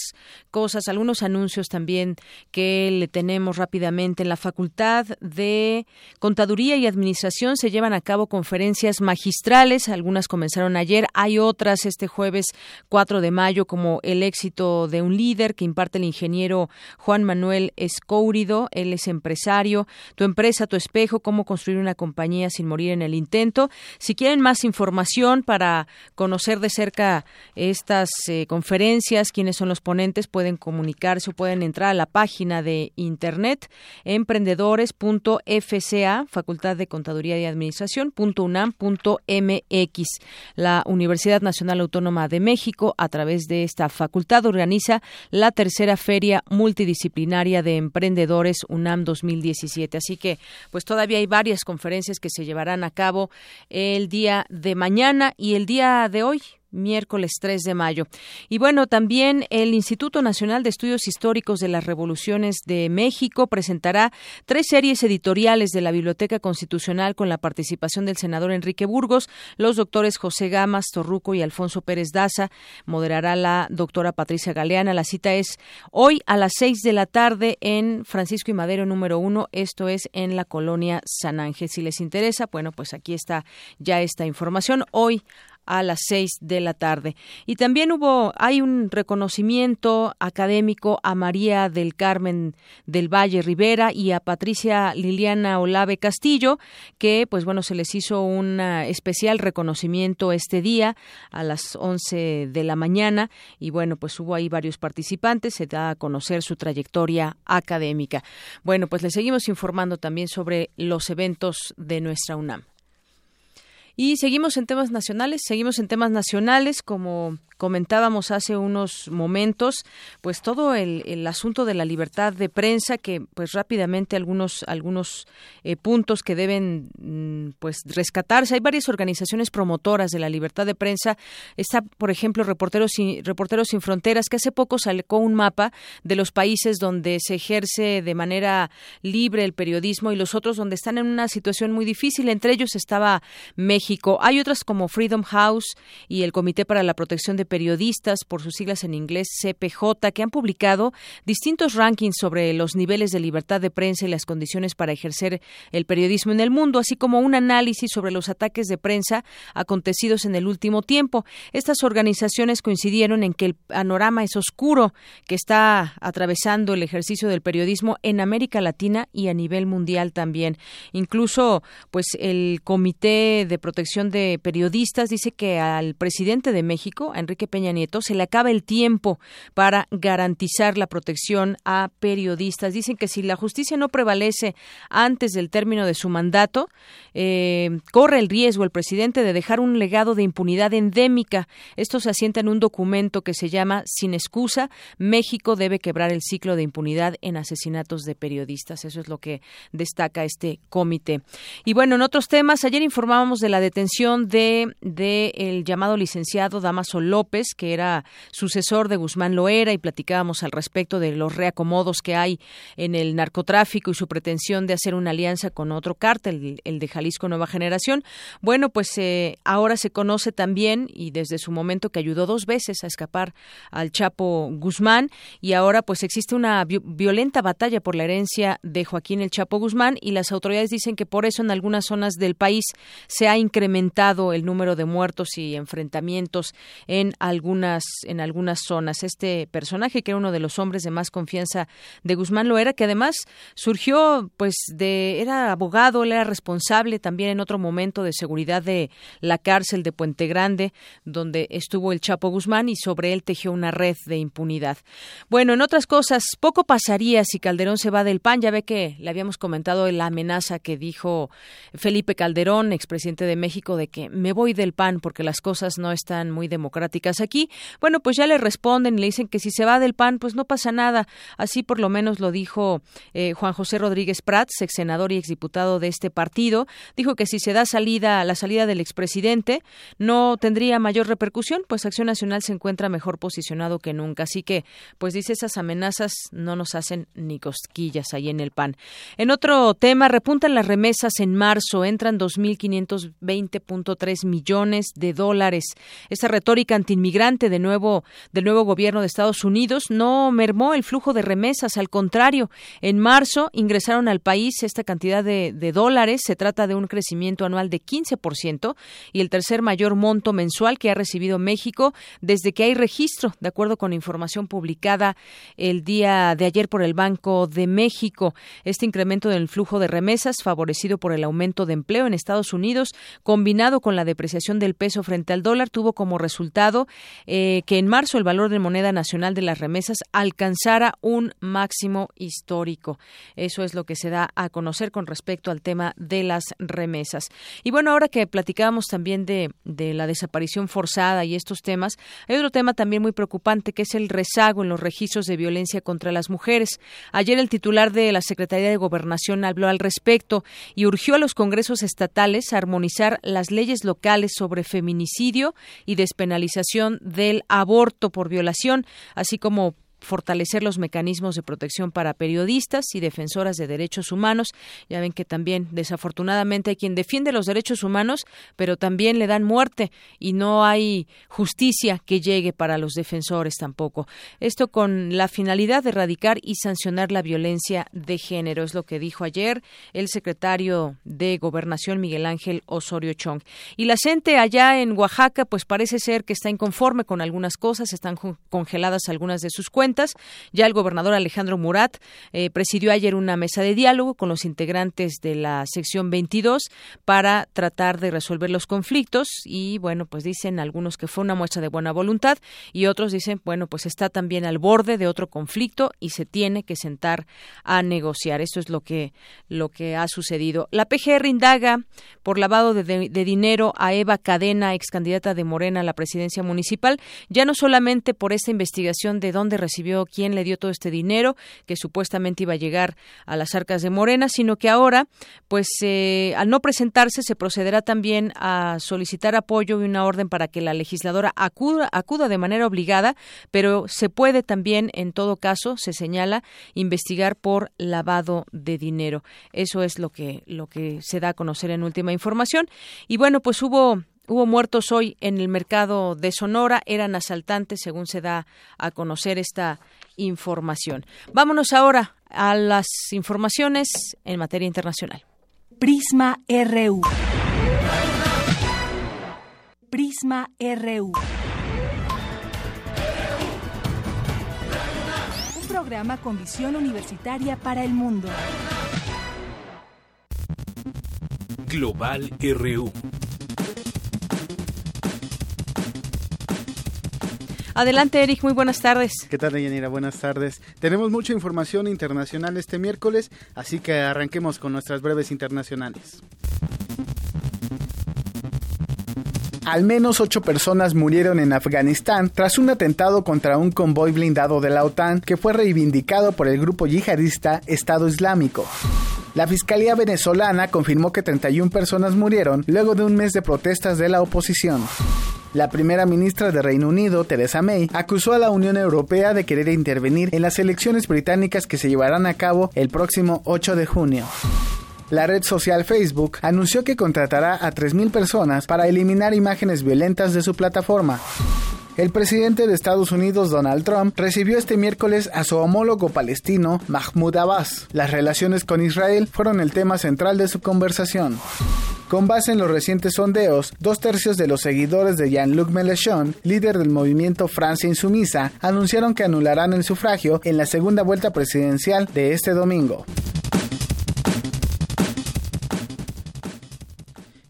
cosas, algunos anuncios también que le tenemos rápidamente. En la Facultad de Contaduría y Administración se llevan a cabo conferencias magistrales. Algunas comenzaron ayer. Hay otras este jueves 4 de mayo, como El éxito de un líder que imparte el ingeniero Juan Manuel Escourido. Él es empresario. Tu empresa, tu espejo, cómo construir una compañía sin morir en el intento. Si quieren más información para conocer de cerca estas eh, conferencias, quiénes son los ponentes, pueden comunicarse o pueden entrar a la página de internet emprendedores.fca, Facultad de Contaduría y Administración, .unam.mx. La Universidad Nacional Autónoma de México, a través de esta facultad, organiza la tercera Feria Multidisciplinaria de Emprendedores UNAM 2017. Así que, pues todavía hay varias conferencias que se llevarán a cabo el día de mañana y el día de hoy, miércoles 3 de mayo. Y bueno, también el Instituto Nacional de Estudios Históricos de las Revoluciones de México presentará tres series editoriales de la Biblioteca Constitucional con la participación del senador Enrique Burgos, los doctores José Gamas, Torruco y Alfonso Pérez Daza. Moderará la doctora Patricia Galeana. La cita es hoy a las 6 de la tarde en Francisco y Madero número uno. Esto es en la colonia San Ángel. Si les interesa, bueno, pues aquí está ya esta información. Hoy a las seis de la tarde. Y también hubo, hay un reconocimiento académico a María del Carmen del Valle Rivera y a Patricia Liliana Olave Castillo, que pues bueno, se les hizo un especial reconocimiento este día a las once de la mañana y bueno, pues hubo ahí varios participantes, se da a conocer su trayectoria académica. Bueno, pues les seguimos informando también sobre los eventos de nuestra UNAM. Y seguimos en temas nacionales, seguimos en temas nacionales como comentábamos hace unos momentos, pues todo el, asunto de la libertad de prensa, que pues rápidamente algunos algunos eh, puntos que deben mm, pues rescatarse. Hay varias organizaciones promotoras de la libertad de prensa. Está, por ejemplo, Reporteros sin, Reporteros sin Fronteras, que hace poco sacó un mapa de los países donde se ejerce de manera libre el periodismo y los otros donde están en una situación muy difícil. Entre ellos estaba México. Hay otras como Freedom House y el Comité para la Protección de periodistas, por sus siglas en inglés CPJ, que han publicado distintos rankings sobre los niveles de libertad de prensa y las condiciones para ejercer el periodismo en el mundo, así como un análisis sobre los ataques de prensa acontecidos en el último tiempo. Estas organizaciones coincidieron en que el panorama es oscuro que está atravesando el ejercicio del periodismo en América Latina y a nivel mundial también. Incluso, pues el Comité de Protección de Periodistas dice que al presidente de México, Enrique Peña Nieto, se le acaba el tiempo para garantizar la protección a periodistas. Dicen que si la justicia no prevalece antes del término de su mandato, eh, corre el riesgo el presidente de dejar un legado de impunidad endémica. Esto se asienta en un documento que se llama Sin excusa, México debe quebrar el ciclo de impunidad en asesinatos de periodistas. Eso es lo que destaca este comité. Y bueno, en otros temas, ayer informábamos de la detención de, de el llamado licenciado Damaso López que era sucesor de Guzmán Loera, y platicábamos al respecto de los reacomodos que hay en el narcotráfico y su pretensión de hacer una alianza con otro cártel, el de Jalisco Nueva Generación. Bueno, pues eh, ahora se conoce también, y desde su momento que ayudó dos veces a escapar al Chapo Guzmán, y ahora pues existe una violenta batalla por la herencia de Joaquín el Chapo Guzmán, y las autoridades dicen que por eso en algunas zonas del país se ha incrementado el número de muertos y enfrentamientos en algunas en algunas zonas. Este personaje que era uno de los hombres de más confianza de Guzmán lo era, que además surgió pues de era abogado, era responsable también en otro momento de seguridad de la cárcel de Puente Grande, donde estuvo el Chapo Guzmán y sobre él tejió una red de impunidad. Bueno, en otras cosas, poco pasaría si Calderón se va del PAN. Ya ve que le habíamos comentado la amenaza que dijo Felipe Calderón, expresidente de México, de que me voy del PAN porque las cosas no están muy democráticas aquí. Bueno, pues ya le responden y le dicen que si se va del PAN, pues no pasa nada. Así por lo menos lo dijo eh, Juan José Rodríguez Prats, ex senador y exdiputado de este partido. Dijo que si se da salida, la salida del expresidente, no tendría mayor repercusión, pues Acción Nacional se encuentra mejor posicionado que nunca. Así que, pues dice, esas amenazas no nos hacen ni cosquillas ahí en el PAN. En otro tema, repuntan las remesas en marzo, entran 2.520.3 millones de dólares. Esta retórica anti inmigrante de nuevo, del nuevo gobierno de Estados Unidos no mermó el flujo de remesas, al contrario, en marzo ingresaron al país esta cantidad de, de dólares, se trata de un crecimiento anual de 15% y el tercer mayor monto mensual que ha recibido México desde que hay registro, de acuerdo con información publicada el día de ayer por el Banco de México. Este incremento del flujo de remesas, favorecido por el aumento de empleo en Estados Unidos, combinado con la depreciación del peso frente al dólar, tuvo como resultado eh, que en marzo el valor de moneda nacional de las remesas alcanzara un máximo histórico. Eso es lo que se da a conocer con respecto al tema de las remesas. Y bueno, ahora que platicábamos también de, de la desaparición forzada y estos temas, hay otro tema también muy preocupante que es el rezago en los registros de violencia contra las mujeres. Ayer el titular de la Secretaría de Gobernación habló al respecto y urgió a los congresos estatales a armonizar las leyes locales sobre feminicidio y despenalización del aborto por violación, así como fortalecer los mecanismos de protección para periodistas y defensoras de derechos humanos. Ya ven que también, desafortunadamente, hay quien defiende los derechos humanos, pero también le dan muerte y no hay justicia que llegue para los defensores tampoco. Esto con la finalidad de erradicar y sancionar la violencia de género, es lo que dijo ayer el secretario de Gobernación, Miguel Ángel Osorio Chong. Y la gente allá en Oaxaca, pues parece ser que está inconforme con algunas cosas, están congeladas algunas de sus cuentas ya el gobernador Alejandro Murat eh, presidió ayer una mesa de diálogo con los integrantes de la sección 22 para tratar de resolver los conflictos y bueno, pues dicen algunos que fue una muestra de buena voluntad y otros dicen, bueno, pues está también al borde de otro conflicto y se tiene que sentar a negociar. Esto es lo que lo que ha sucedido. La PGR indaga por lavado de, dinero a Eva Cadena, ex candidata de Morena a la presidencia municipal, ya no solamente por esta investigación de dónde recibió recibió, quién le dio todo este dinero que supuestamente iba a llegar a las arcas de Morena, sino que ahora, pues eh, al no presentarse, se procederá también a solicitar apoyo y una orden para que la legisladora acuda, acuda de manera obligada, pero se puede también, en todo caso, se señala, investigar por lavado de dinero. Eso es lo que, lo que se da a conocer en última información. Y bueno, pues hubo Hubo muertos hoy en el mercado de Sonora, eran asaltantes, según se da a conocer esta información. Vámonos ahora a las informaciones en materia internacional. Prisma RU. Prisma RU. Un programa con visión universitaria para el mundo. Global RU. Adelante, Eric, muy buenas tardes. ¿Qué tal, Yanira? Buenas tardes. Tenemos mucha información internacional este miércoles, así que arranquemos con nuestras breves internacionales. Al menos ocho personas murieron en Afganistán tras un atentado contra un convoy blindado de la OTAN que fue reivindicado por el grupo yihadista Estado Islámico. La Fiscalía venezolana confirmó que 31 personas murieron luego de un mes de protestas de la oposición. La primera ministra de Reino Unido, Theresa May, acusó a la Unión Europea de querer intervenir en las elecciones británicas que se llevarán a cabo el próximo 8 de junio. La red social Facebook anunció que contratará a 3.000 personas para eliminar imágenes violentas de su plataforma. El presidente de Estados Unidos, Donald Trump, recibió este miércoles a su homólogo palestino, Mahmoud Abbas. Las relaciones con Israel fueron el tema central de su conversación. Con base en los recientes sondeos, dos tercios de los seguidores de Jean-Luc Mélenchon, líder del movimiento Francia Insumisa, anunciaron que anularán el sufragio en la segunda vuelta presidencial de este domingo.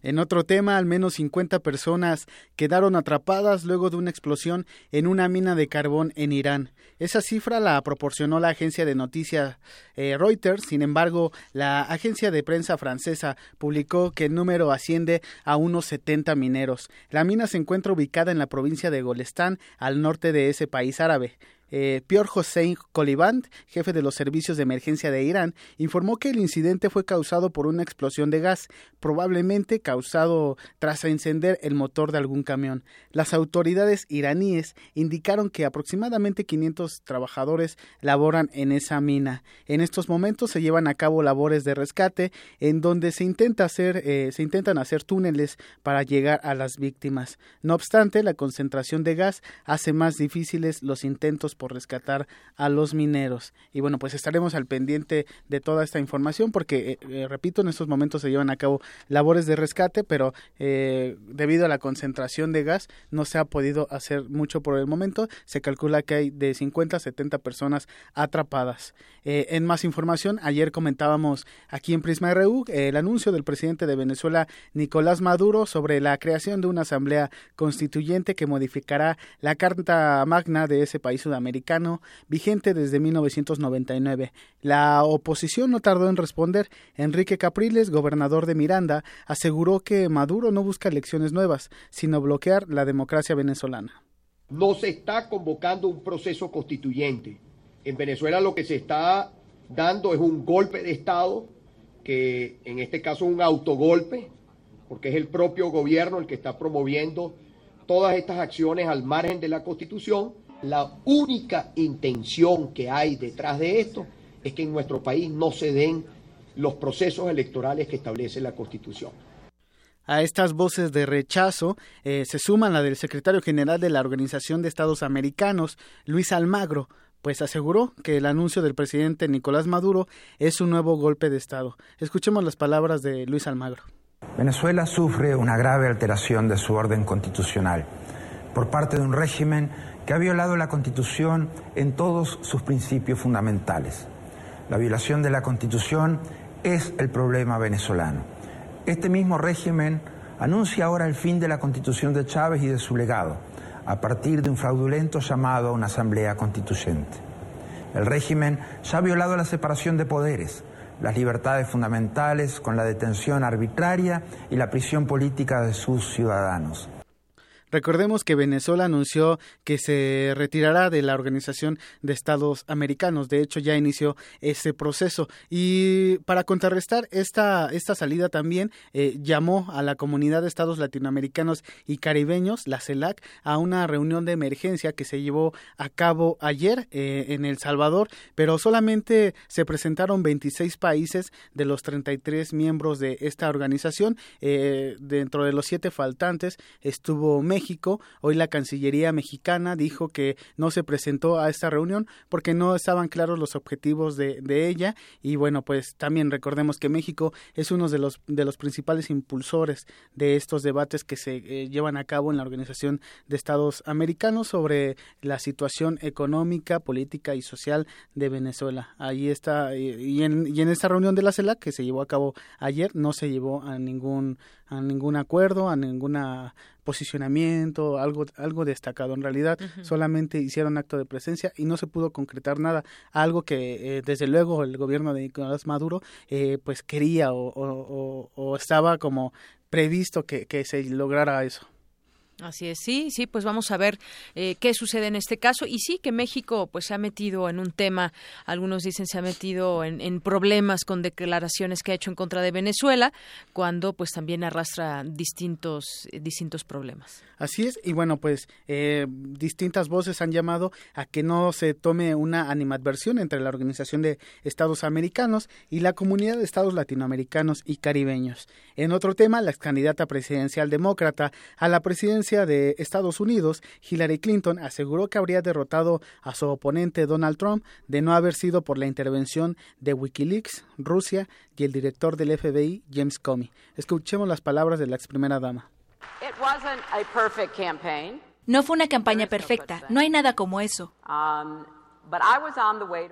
En otro tema, al menos 50 personas quedaron atrapadas luego de una explosión en una mina de carbón en Irán. Esa cifra la proporcionó la agencia de noticias eh, Reuters, sin embargo, la agencia de prensa francesa publicó que el número asciende a unos 70 mineros. La mina se encuentra ubicada en la provincia de Golestán, al norte de ese país árabe. Eh, Pior Hossein Koliband, jefe de los servicios de emergencia de Irán, informó que el incidente fue causado por una explosión de gas, probablemente causado tras encender el motor de algún camión. Las autoridades iraníes indicaron que aproximadamente 500 trabajadores laboran en esa mina. En estos momentos se llevan a cabo labores de rescate en donde se intenta hacer eh, se intentan hacer túneles para llegar a las víctimas. No obstante, la concentración de gas hace más difíciles los intentos por rescatar a los mineros. Y bueno, pues estaremos al pendiente de toda esta información porque, eh, eh, repito, en estos momentos se llevan a cabo labores de rescate, pero eh, debido a la concentración de gas no se ha podido hacer mucho por el momento. Se calcula que hay de 50 a 70 personas atrapadas. en más información, ayer comentábamos aquí en Prisma RU el anuncio del presidente de Venezuela, Nicolás Maduro, sobre la creación de una asamblea constituyente que modificará la Carta Magna de ese país sudamericano, vigente desde 1999. La oposición no tardó en responder. Enrique Capriles, gobernador de Miranda, aseguró que Maduro no busca elecciones nuevas, sino bloquear la democracia venezolana. No se está convocando un proceso constituyente. En Venezuela lo que se está dando es un golpe de Estado, que en este caso es un autogolpe, porque es el propio gobierno el que está promoviendo todas estas acciones al margen de la Constitución. La única intención que hay detrás de esto es que en nuestro país no se den los procesos electorales que establece la Constitución. A estas voces de rechazo eh, se suman la del secretario general de la Organización de Estados Americanos, Luis Almagro, pues aseguró que el anuncio del presidente Nicolás Maduro es un nuevo golpe de Estado. Escuchemos las palabras de Luis Almagro. Venezuela sufre una grave alteración de su orden constitucional por parte de un régimen que ha violado la Constitución en todos sus principios fundamentales. La violación de la Constitución es el problema venezolano. Este mismo régimen anuncia ahora el fin de la Constitución de Chávez y de su legado, a partir de un fraudulento llamado a una asamblea constituyente. El régimen ya ha violado la separación de poderes, las libertades fundamentales con la detención arbitraria y la prisión política de sus ciudadanos. Recordemos que Venezuela anunció que se retirará de la Organización de Estados Americanos. De hecho, ya inició ese proceso. Y para contrarrestar esta, esta salida también eh, llamó a la comunidad de estados latinoamericanos y caribeños, la CELAC, a una reunión de emergencia que se llevó a cabo ayer eh, en El Salvador, pero solamente se presentaron 26 países de los 33 miembros de esta organización. Eh, dentro de los siete faltantes estuvo México México. Hoy la Cancillería mexicana dijo que no se presentó a esta reunión porque no estaban claros los objetivos de, ella. Y bueno, pues también recordemos que México es uno de los, de los principales impulsores de estos debates que se eh, llevan a cabo en la Organización de Estados Americanos sobre la situación económica, política y social de Venezuela. Ahí está, y en, y en esta reunión de la CELAC que se llevó a cabo ayer no se llevó a ningún a ningún acuerdo, a ninguna posicionamiento, algo, algo destacado. En realidad solamente hicieron acto de presencia y no se pudo concretar nada, algo que eh, desde luego el gobierno de Nicolás Maduro eh, pues quería o, o, estaba como previsto que, que se lograra eso. Así es, sí, sí, pues vamos a ver eh, qué sucede en este caso. Y sí que México pues se ha metido en un tema, algunos dicen se ha metido en, problemas con declaraciones que ha hecho en contra de Venezuela, cuando pues también arrastra distintos, distintos problemas. Así es, y bueno, pues eh, distintas voces han llamado a que no se tome una animadversión entre la Organización de Estados Americanos y la Comunidad de Estados Latinoamericanos y Caribeños. En otro tema, la candidata presidencial demócrata a la presidencia de Estados Unidos, Hillary Clinton aseguró que habría derrotado a su oponente Donald Trump de no haber sido por la intervención de Wikileaks, Rusia y el director del FBI, James Comey. Escuchemos las palabras de la ex primera dama. No fue una campaña perfecta, no hay nada como eso. Um,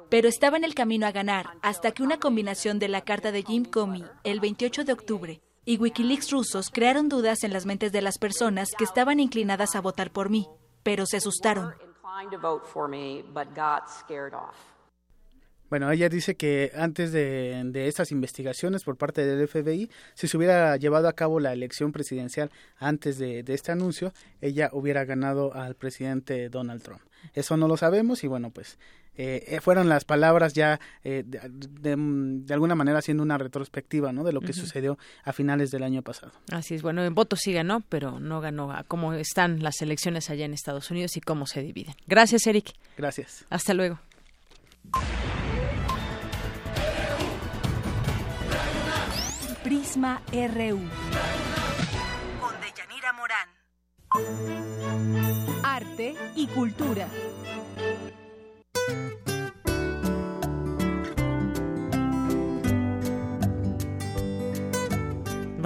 Pero estaba en el camino a ganar hasta que una combinación de la carta de Jim Comey el 28 de octubre y Wikileaks rusos crearon dudas en las mentes de las personas que estaban inclinadas a votar por mí, pero se asustaron. Bueno, ella dice que antes de, de, estas investigaciones por parte del FBI, si se hubiera llevado a cabo la elección presidencial antes de, de, este anuncio, ella hubiera ganado al presidente Donald Trump. Eso no lo sabemos y bueno, pues eh, fueron las palabras ya eh, de, de, alguna manera haciendo una retrospectiva ¿no? de lo que uh -huh. sucedió a finales del año pasado. Así es, bueno, en votos sí ganó, pero no ganó a cómo están las elecciones allá en Estados Unidos y cómo se dividen. Gracias, Eric. Gracias. Hasta luego. Prisma RU. Con Deyanira Morán. Arte y cultura.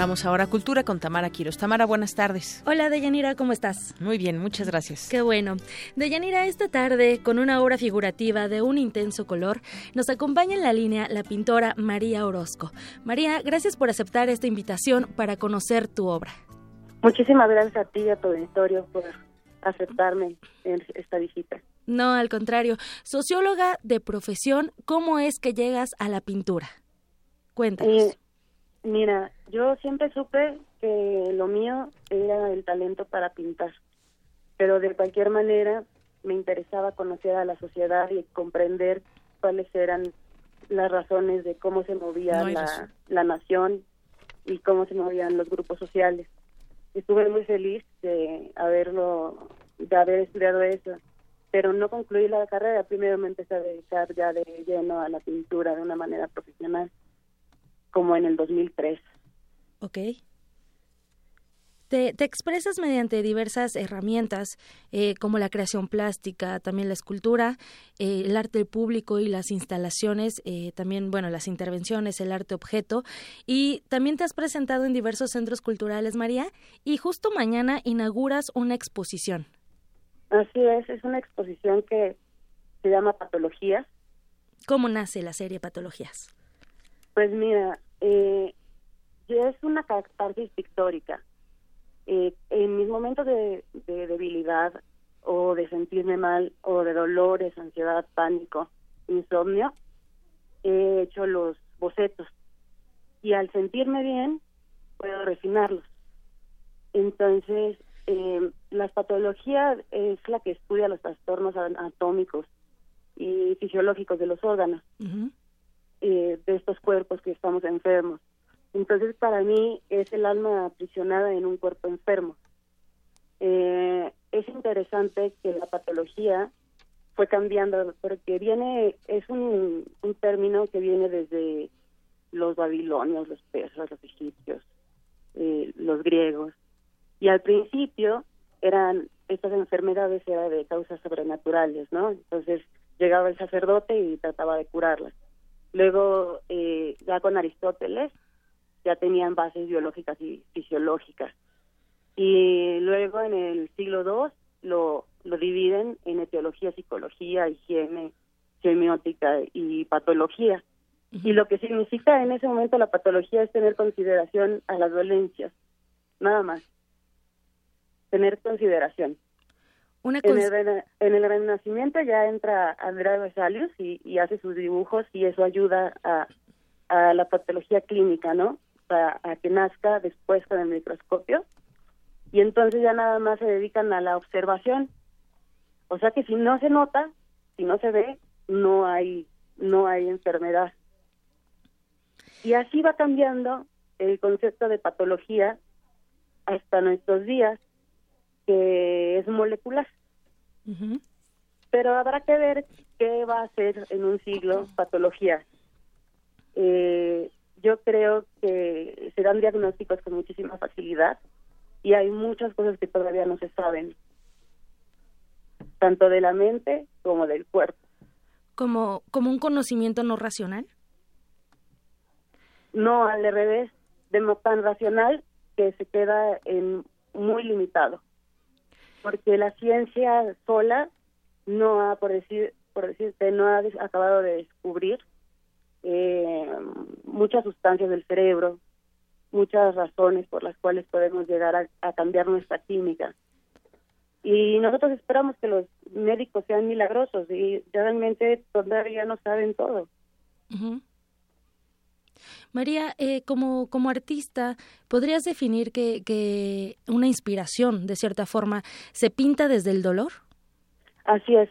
Vamos ahora a Cultura con Tamara Quiros. Tamara, buenas tardes. Hola, Deyanira, ¿cómo estás? Muy bien, muchas gracias. Qué bueno. Deyanira, esta tarde, con una obra figurativa de un intenso color, nos acompaña en la línea la pintora María Orozco. María, gracias por aceptar esta invitación para conocer tu obra. Muchísimas gracias a ti y a tu auditorio por aceptarme en esta visita. No, al contrario. Socióloga de profesión, ¿cómo es que llegas a la pintura? Cuéntanos. Eh, Mira, yo siempre supe que lo mío era el talento para pintar, pero de cualquier manera me interesaba conocer a la sociedad y comprender cuáles eran las razones de cómo se movía no la, la nación y cómo se movían los grupos sociales. Estuve muy feliz de haberlo, de haber estudiado eso, pero no concluí la carrera. Primero me empecé a dedicar ya de lleno a la pintura de una manera profesional como en el 2003. Ok. Te, te expresas mediante diversas herramientas, eh, como la creación plástica, también la escultura, eh, el arte público y las instalaciones, eh, también, bueno, las intervenciones, el arte objeto, y también te has presentado en diversos centros culturales, María, y justo mañana inauguras una exposición. Así es, es una exposición que se llama Patologías. ¿Cómo nace la serie Patologías? Pues mira, eh, es una catarsis pictórica. Eh, en mis momentos de, de, debilidad o de sentirme mal o de dolores, ansiedad, pánico, insomnio, he hecho los bocetos y al sentirme bien puedo refinarlos. Entonces, eh, la patología es la que estudia los trastornos anatómicos y fisiológicos de los órganos. Uh -huh eh, de estos cuerpos que estamos enfermos. Entonces, para mí es el alma aprisionada en un cuerpo enfermo. Eh, es interesante que la patología fue cambiando porque viene, es un, un término que viene desde los babilonios, los persas, los egipcios, eh, los griegos. Y al principio eran, estas enfermedades eran de causas sobrenaturales, ¿no? Entonces llegaba el sacerdote y trataba de curarlas. Luego, eh, ya con Aristóteles, ya tenían bases biológicas y fisiológicas. Y luego en el siglo II lo, lo dividen en etiología, psicología, higiene, semiótica y patología. Uh -huh. Y lo que significa en ese momento la patología es tener consideración a las dolencias, nada más. Tener consideración. Una en, el, en el Renacimiento ya entra Andrea Vesalius y, y, hace sus dibujos y eso ayuda a, a la patología clínica, ¿no? A, a, que nazca después con el microscopio y entonces ya nada más se dedican a la observación. O sea que si no se nota, si no se ve, no hay no hay enfermedad. Y así va cambiando el concepto de patología hasta nuestros días que es molecular. Uh -huh. Pero habrá que ver qué va a ser en un siglo patología. Eh, yo creo que se dan diagnósticos con muchísima facilidad y hay muchas cosas que todavía no se saben, tanto de la mente como del cuerpo. ¿Como, como un conocimiento no racional? No, al revés, de tan racional que se queda en muy limitado porque la ciencia sola no ha, por decir, por decirte, no ha acabado de descubrir eh, muchas sustancias del cerebro, muchas razones por las cuales podemos llegar a, cambiar nuestra química. Y nosotros esperamos que los médicos sean milagrosos y realmente todavía no saben todo. María, eh, como, como artista, ¿podrías definir que, que una inspiración, de cierta forma, se pinta desde el dolor? Así es.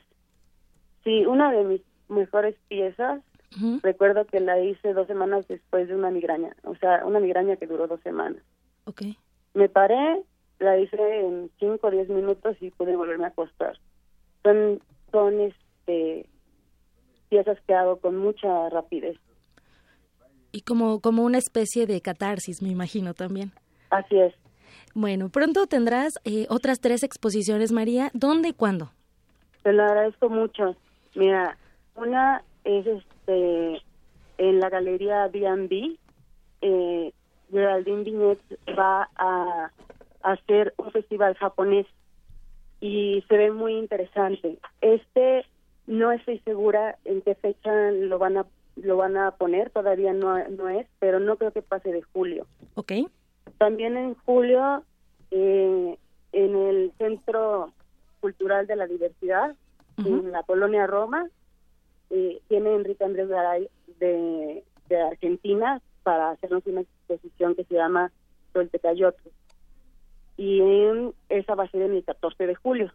Sí, una de mis mejores piezas, recuerdo que la hice dos semanas después de una migraña, o sea, una migraña que duró dos semanas. Ok. Me paré, la hice en cinco o diez minutos y pude volverme a acostar. Son, son este, piezas que hago con mucha rapidez. Y como, como una especie de catarsis, me imagino también. Así es. Bueno, pronto tendrás eh, otras tres exposiciones, María. ¿Dónde y cuándo? Te lo agradezco mucho. Mira, una es este en la galería B&B. Eh, Geraldine Viñet va a, hacer un festival japonés y se ve muy interesante. Este no estoy segura en qué fecha lo van a lo van a poner, todavía no, no es, pero no creo que pase de julio. Ok. También en julio, eh, en el Centro Cultural de la Diversidad, en la colonia Roma, eh, tiene Enrique Andrés Garay de, de, Argentina para hacernos una exposición que se llama Toltecayotl. Y en, esa va a ser en el 14 de julio.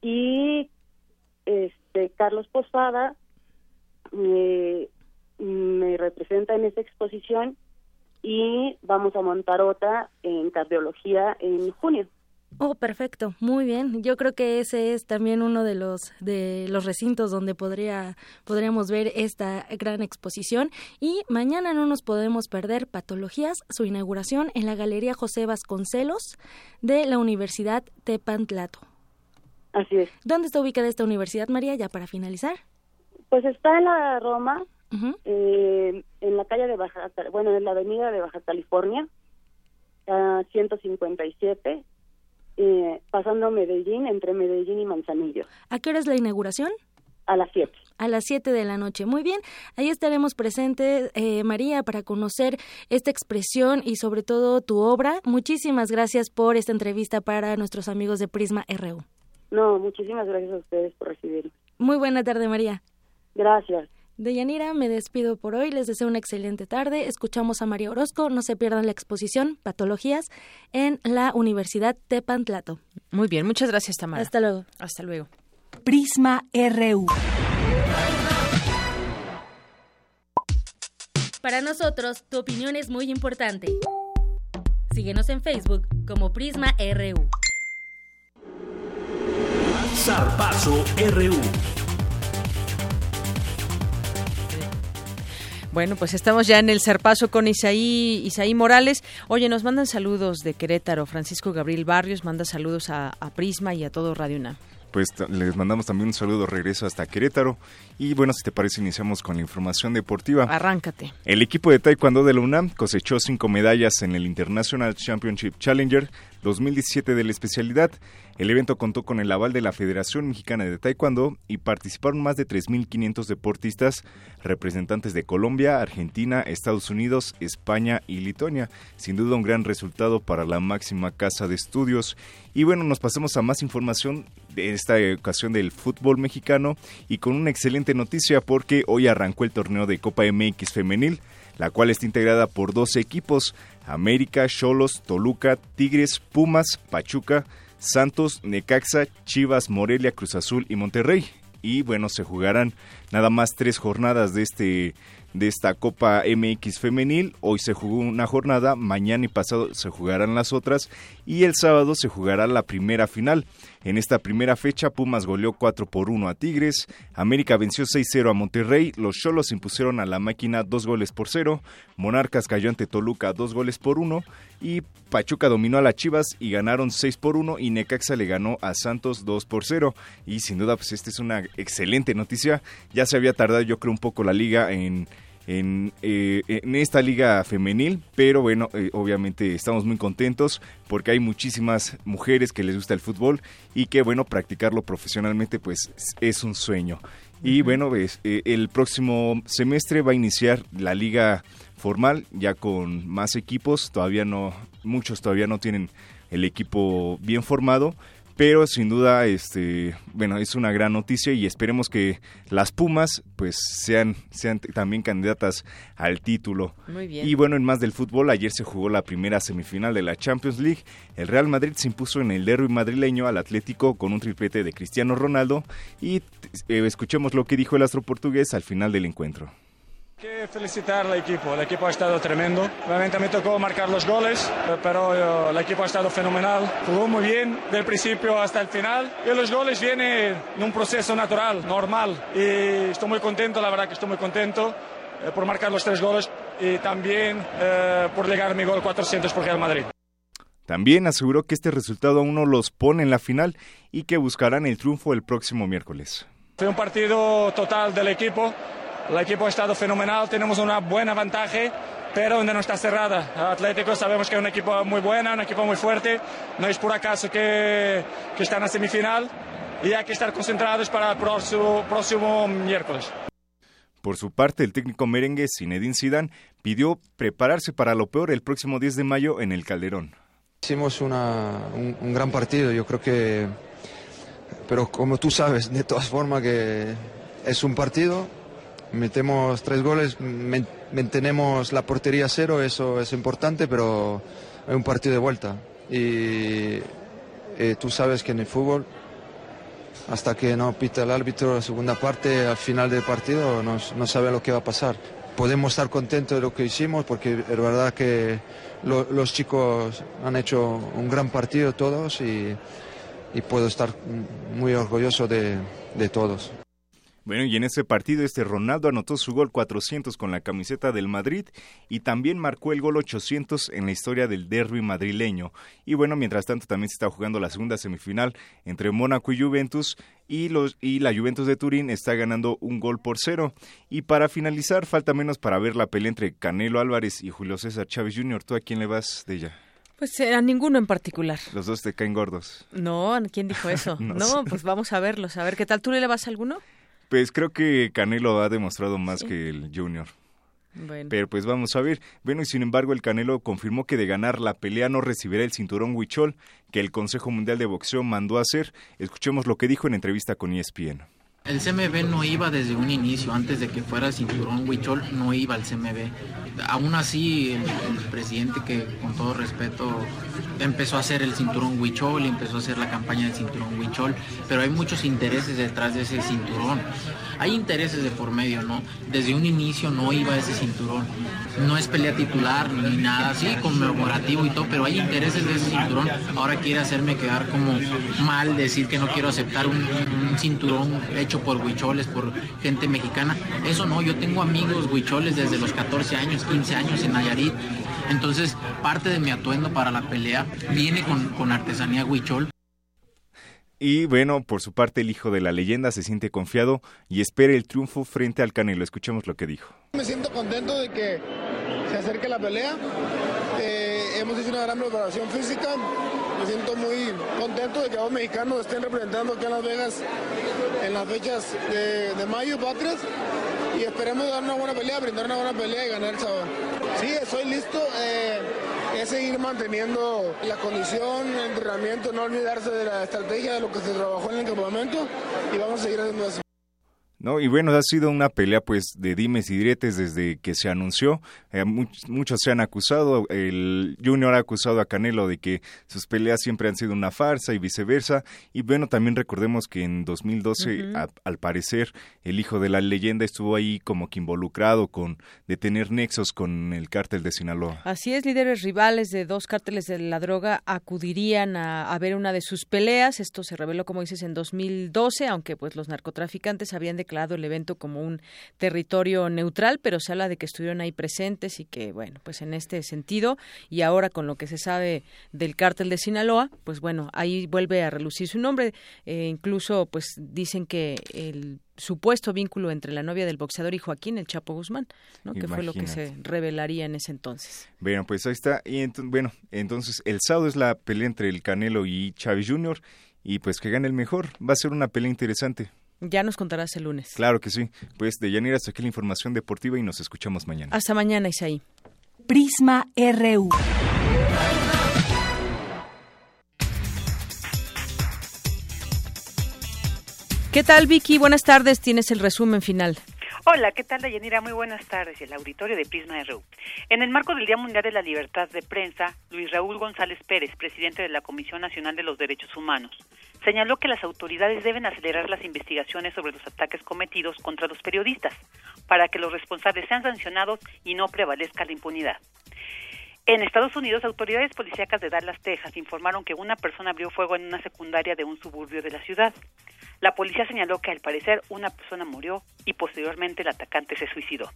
Y este Carlos Posada me, me representa en esta exposición y vamos a montar otra en cardiología en junio. Oh, perfecto, muy bien. Yo creo que ese es también uno de los de los recintos donde podría podríamos ver esta gran exposición y mañana no nos podemos perder Patologías, su inauguración en la Galería José Vasconcelos de la Universidad Tepantlato. Así es. ¿Dónde está ubicada esta universidad, María, ya para finalizar? Pues está en la Roma, eh, en la calle de Baja, bueno, en la avenida de Baja California, a 157, eh, pasando Medellín, entre Medellín y Manzanillo. ¿A qué hora es la inauguración? A las 7. A las 7 de la noche. Muy bien, ahí estaremos presentes, eh, María, para conocer esta expresión y sobre todo tu obra. Muchísimas gracias por esta entrevista para nuestros amigos de Prisma RU. No, muchísimas gracias a ustedes por recibirme. Muy buena tarde, María. Gracias. De Yanira me despido por hoy, les deseo una excelente tarde. Escuchamos a María Orozco, no se pierdan la exposición Patologías en la Universidad Tepantlato. Muy bien, muchas gracias Tamara. Hasta luego. Hasta luego. Prisma RU. Para nosotros, tu opinión es muy importante. Síguenos en Facebook como Prisma RU. Zarpazo RU. Bueno, pues estamos ya en el Zarpazo con Isaí, Isaí Morales. Oye, nos mandan saludos de Querétaro. Francisco Gabriel Barrios manda saludos a, a Prisma y a todo Radio UNAM pues les mandamos también un saludo regreso hasta Querétaro. Y bueno, si te parece, iniciamos con la información deportiva. Arráncate. El equipo de Taekwondo de la UNAM cosechó cinco medallas en el International Championship Challenger 2017 de la especialidad. El evento contó con el aval de la Federación Mexicana de Taekwondo y participaron más de 3.500 deportistas, representantes de Colombia, Argentina, Estados Unidos, España y Lituania. Sin duda un gran resultado para la máxima casa de estudios. Y bueno, nos pasamos a más información de esta ocasión del fútbol mexicano y con una excelente noticia porque hoy arrancó el torneo de Copa MX femenil, la cual está integrada por 12 equipos, América, Cholos, Toluca, Tigres, Pumas, Pachuca, Santos, Necaxa, Chivas, Morelia, Cruz Azul y Monterrey. Y bueno, se jugarán nada más tres jornadas de este de esta Copa MX femenil. Hoy se jugó una jornada, mañana y pasado se jugarán las otras y el sábado se jugará la primera final. En esta primera fecha, Pumas goleó 4 por 1 a Tigres, América venció 6-0 a Monterrey, los Cholos impusieron a la máquina 2 goles por 0, Monarcas cayó ante Toluca 2 goles por 1 y Pachuca dominó a las Chivas y ganaron 6 por 1 y Necaxa le ganó a Santos 2 por 0 y sin duda pues esta es una excelente noticia, ya se había tardado yo creo un poco la liga en en, eh, en esta liga femenil, pero bueno, eh, obviamente estamos muy contentos porque hay muchísimas mujeres que les gusta el fútbol y que bueno, practicarlo profesionalmente pues es un sueño. Y bueno, ves, eh, el próximo semestre va a iniciar la liga formal ya con más equipos, todavía no, muchos todavía no tienen el equipo bien formado pero sin duda este bueno es una gran noticia y esperemos que las Pumas pues sean sean también candidatas al título. Muy bien. y bueno en más del fútbol ayer se jugó la primera semifinal de la Champions League. El Real Madrid se impuso en el derby madrileño al Atlético con un triplete de Cristiano Ronaldo. Y eh, escuchemos lo que dijo el astro portugués al final del encuentro que felicitar al equipo, el equipo ha estado tremendo. Realmente me tocó marcar los goles, eh, pero eh, el equipo ha estado fenomenal. Jugó muy bien del principio hasta el final y los goles vienen en un proceso natural, normal. Y estoy muy contento, la verdad que estoy muy contento eh, por marcar los tres goles y también eh, por llegar a mi gol 400 por Real Madrid. También aseguró que este resultado aún no los pone en la final y que buscarán el triunfo el próximo miércoles. Fue un partido total del equipo. El equipo ha estado fenomenal, tenemos una buena ventaja, pero no está cerrada. Atlético sabemos que es un equipo muy bueno, un equipo muy fuerte. No es por acaso que, que está en la semifinal y hay que estar concentrados para el próximo, próximo miércoles. Por su parte, el técnico merengue Zinedine Zidane pidió prepararse para lo peor el próximo 10 de mayo en el Calderón. Hicimos una, un, un, gran partido, yo creo que, pero como tú sabes, de todas formas que es un partido, metemos tres goles, mantenemos la portería cero, eso es importante, pero es un partido de vuelta. Y eh, tú sabes que en el fútbol, hasta que no pita el árbitro la segunda parte, al final del partido, no, no sabe lo que va a pasar. Podemos estar contentos de lo que hicimos porque es verdad que lo, los chicos han hecho un gran partido todos y, y puedo estar muy orgulloso de, de todos. Bueno, y en ese partido este Ronaldo anotó su gol 400 con la camiseta del Madrid y también marcó el gol 800 en la historia del derby madrileño. Y bueno, mientras tanto también se está jugando la segunda semifinal entre Mónaco y Juventus y, los, y la Juventus de Turín está ganando un gol por cero. Y para finalizar, falta menos para ver la pelea entre Canelo Álvarez y Julio César Chávez Jr. ¿Tú a quién le vas de ella? Pues a ninguno en particular. Los dos te caen gordos. No, ¿quién dijo eso? no, no pues vamos a verlos, a ver qué tal. ¿Tú le vas a alguno? Pues creo que Canelo ha demostrado más sí. que el Junior. Bueno. Pero pues vamos a ver. Bueno, y sin embargo el Canelo confirmó que de ganar la pelea no recibirá el cinturón Huichol que el Consejo Mundial de Boxeo mandó a hacer. Escuchemos lo que dijo en entrevista con ESPN. El CMB no iba desde un inicio, antes de que fuera el cinturón Huichol, no iba al CMB. Aún así, el, presidente que con todo respeto empezó a hacer el cinturón Huichol empezó a hacer la campaña del cinturón Huichol, pero hay muchos intereses detrás de ese cinturón. Hay intereses de por medio, ¿no? Desde un inicio no iba ese cinturón. No es pelea titular ni nada, sí, conmemorativo y todo, pero hay intereses de ese cinturón. Ahora quiere hacerme quedar como mal, decir que no quiero aceptar un cinturón hecho por huicholes, por gente mexicana. Eso no, yo tengo amigos huicholes desde los 14 años, 15 años en Nayarit. Entonces, parte de mi atuendo para la pelea viene con, con artesanía huichol. Y bueno, por su parte, el hijo de la leyenda se siente confiado y espera el triunfo frente al Canelo. Escuchemos lo que dijo. Me siento contento de que se acerque la pelea. Eh, hemos hecho una gran preparación física. Me siento muy contento de que los mexicanos estén representando aquí en Las Vegas en las fechas de, de mayo, patrias. Y esperemos dar una buena pelea, brindar una buena pelea y ganar el sabor. Sí, estoy listo. Eh, es seguir manteniendo la condición, el entrenamiento, no olvidarse de la estrategia, de lo que se trabajó en el campamento y vamos a seguir haciendo eso. No, y bueno, ha sido una pelea pues de dimes y diretes desde que se anunció. Eh, much, muchos se han acusado, el Junior ha acusado a Canelo de que sus peleas siempre han sido una farsa y viceversa. Y bueno, también recordemos que en 2012, uh -huh. a, al parecer, el hijo de la leyenda estuvo ahí como que involucrado con de tener nexos con el cártel de Sinaloa. Así es, líderes rivales de dos cárteles de la droga acudirían a, a ver una de sus peleas. Esto se reveló, como dices, en 2012, aunque pues los narcotraficantes habían declarado el evento como un territorio neutral, pero se habla de que estuvieron ahí presentes y que, bueno, pues en este sentido y ahora con lo que se sabe del cártel de Sinaloa, pues bueno, ahí vuelve a relucir su nombre. Eh, incluso, pues dicen que el supuesto vínculo entre la novia del boxeador y Joaquín, el Chapo Guzmán, ¿no? que fue lo que se revelaría en ese entonces. Bueno, pues ahí está. Y ent bueno, entonces el sábado es la pelea entre el Canelo y Chávez Jr. y pues que gane el mejor. Va a ser una pelea interesante. Ya nos contarás el lunes. Claro que sí. Pues de Yanira hasta aquí la información deportiva y nos escuchamos mañana. Hasta mañana, Isaí. Prisma RU. ¿Qué tal, Vicky? Buenas tardes. Tienes el resumen final. Hola, ¿qué tal, Dayanira? Muy buenas tardes. El auditorio de Prisma RU. En el marco del Día Mundial de la Libertad de Prensa, Luis Raúl González Pérez, presidente de la Comisión Nacional de los Derechos Humanos, señaló que las autoridades deben acelerar las investigaciones sobre los ataques cometidos contra los periodistas para que los responsables sean sancionados y no prevalezca la impunidad. En Estados Unidos, autoridades policíacas de Dallas, Texas, informaron que una persona abrió fuego en una secundaria de un suburbio de la ciudad. La policía señaló que al parecer una persona murió y posteriormente el atacante se suicidó.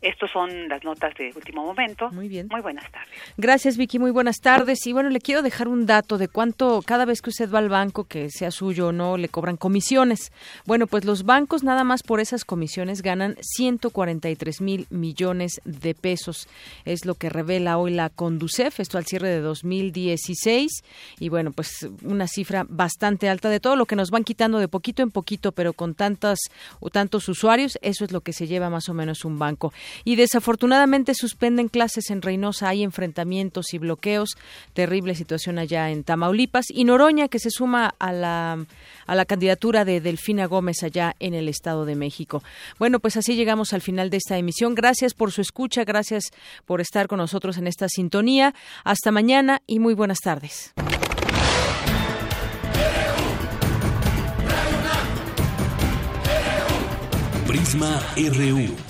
Estos son las notas de último momento. Muy bien. Muy buenas tardes. Gracias, Vicky. Muy buenas tardes. Y bueno, le quiero dejar un dato de cuánto cada vez que usted va al banco, que sea suyo o no, le cobran comisiones. Bueno, pues los bancos nada más por esas comisiones ganan 143 mil millones de pesos. Es lo que revela hoy la Conducef, esto al cierre de 2016. Y bueno, pues una cifra bastante alta de todo lo que nos van quitando de poquito en poquito, pero con tantas o tantos usuarios, eso es lo que se lleva más o menos un banco y desafortunadamente suspenden clases en Reynosa. Hay enfrentamientos y bloqueos. Terrible situación allá en Tamaulipas. Y Noroña, que se suma a la, a la candidatura de Delfina Gómez allá en el Estado de México. Bueno, pues así llegamos al final de esta emisión. Gracias por su escucha. Gracias por estar con nosotros en esta sintonía. Hasta mañana y muy buenas tardes. Prisma RU.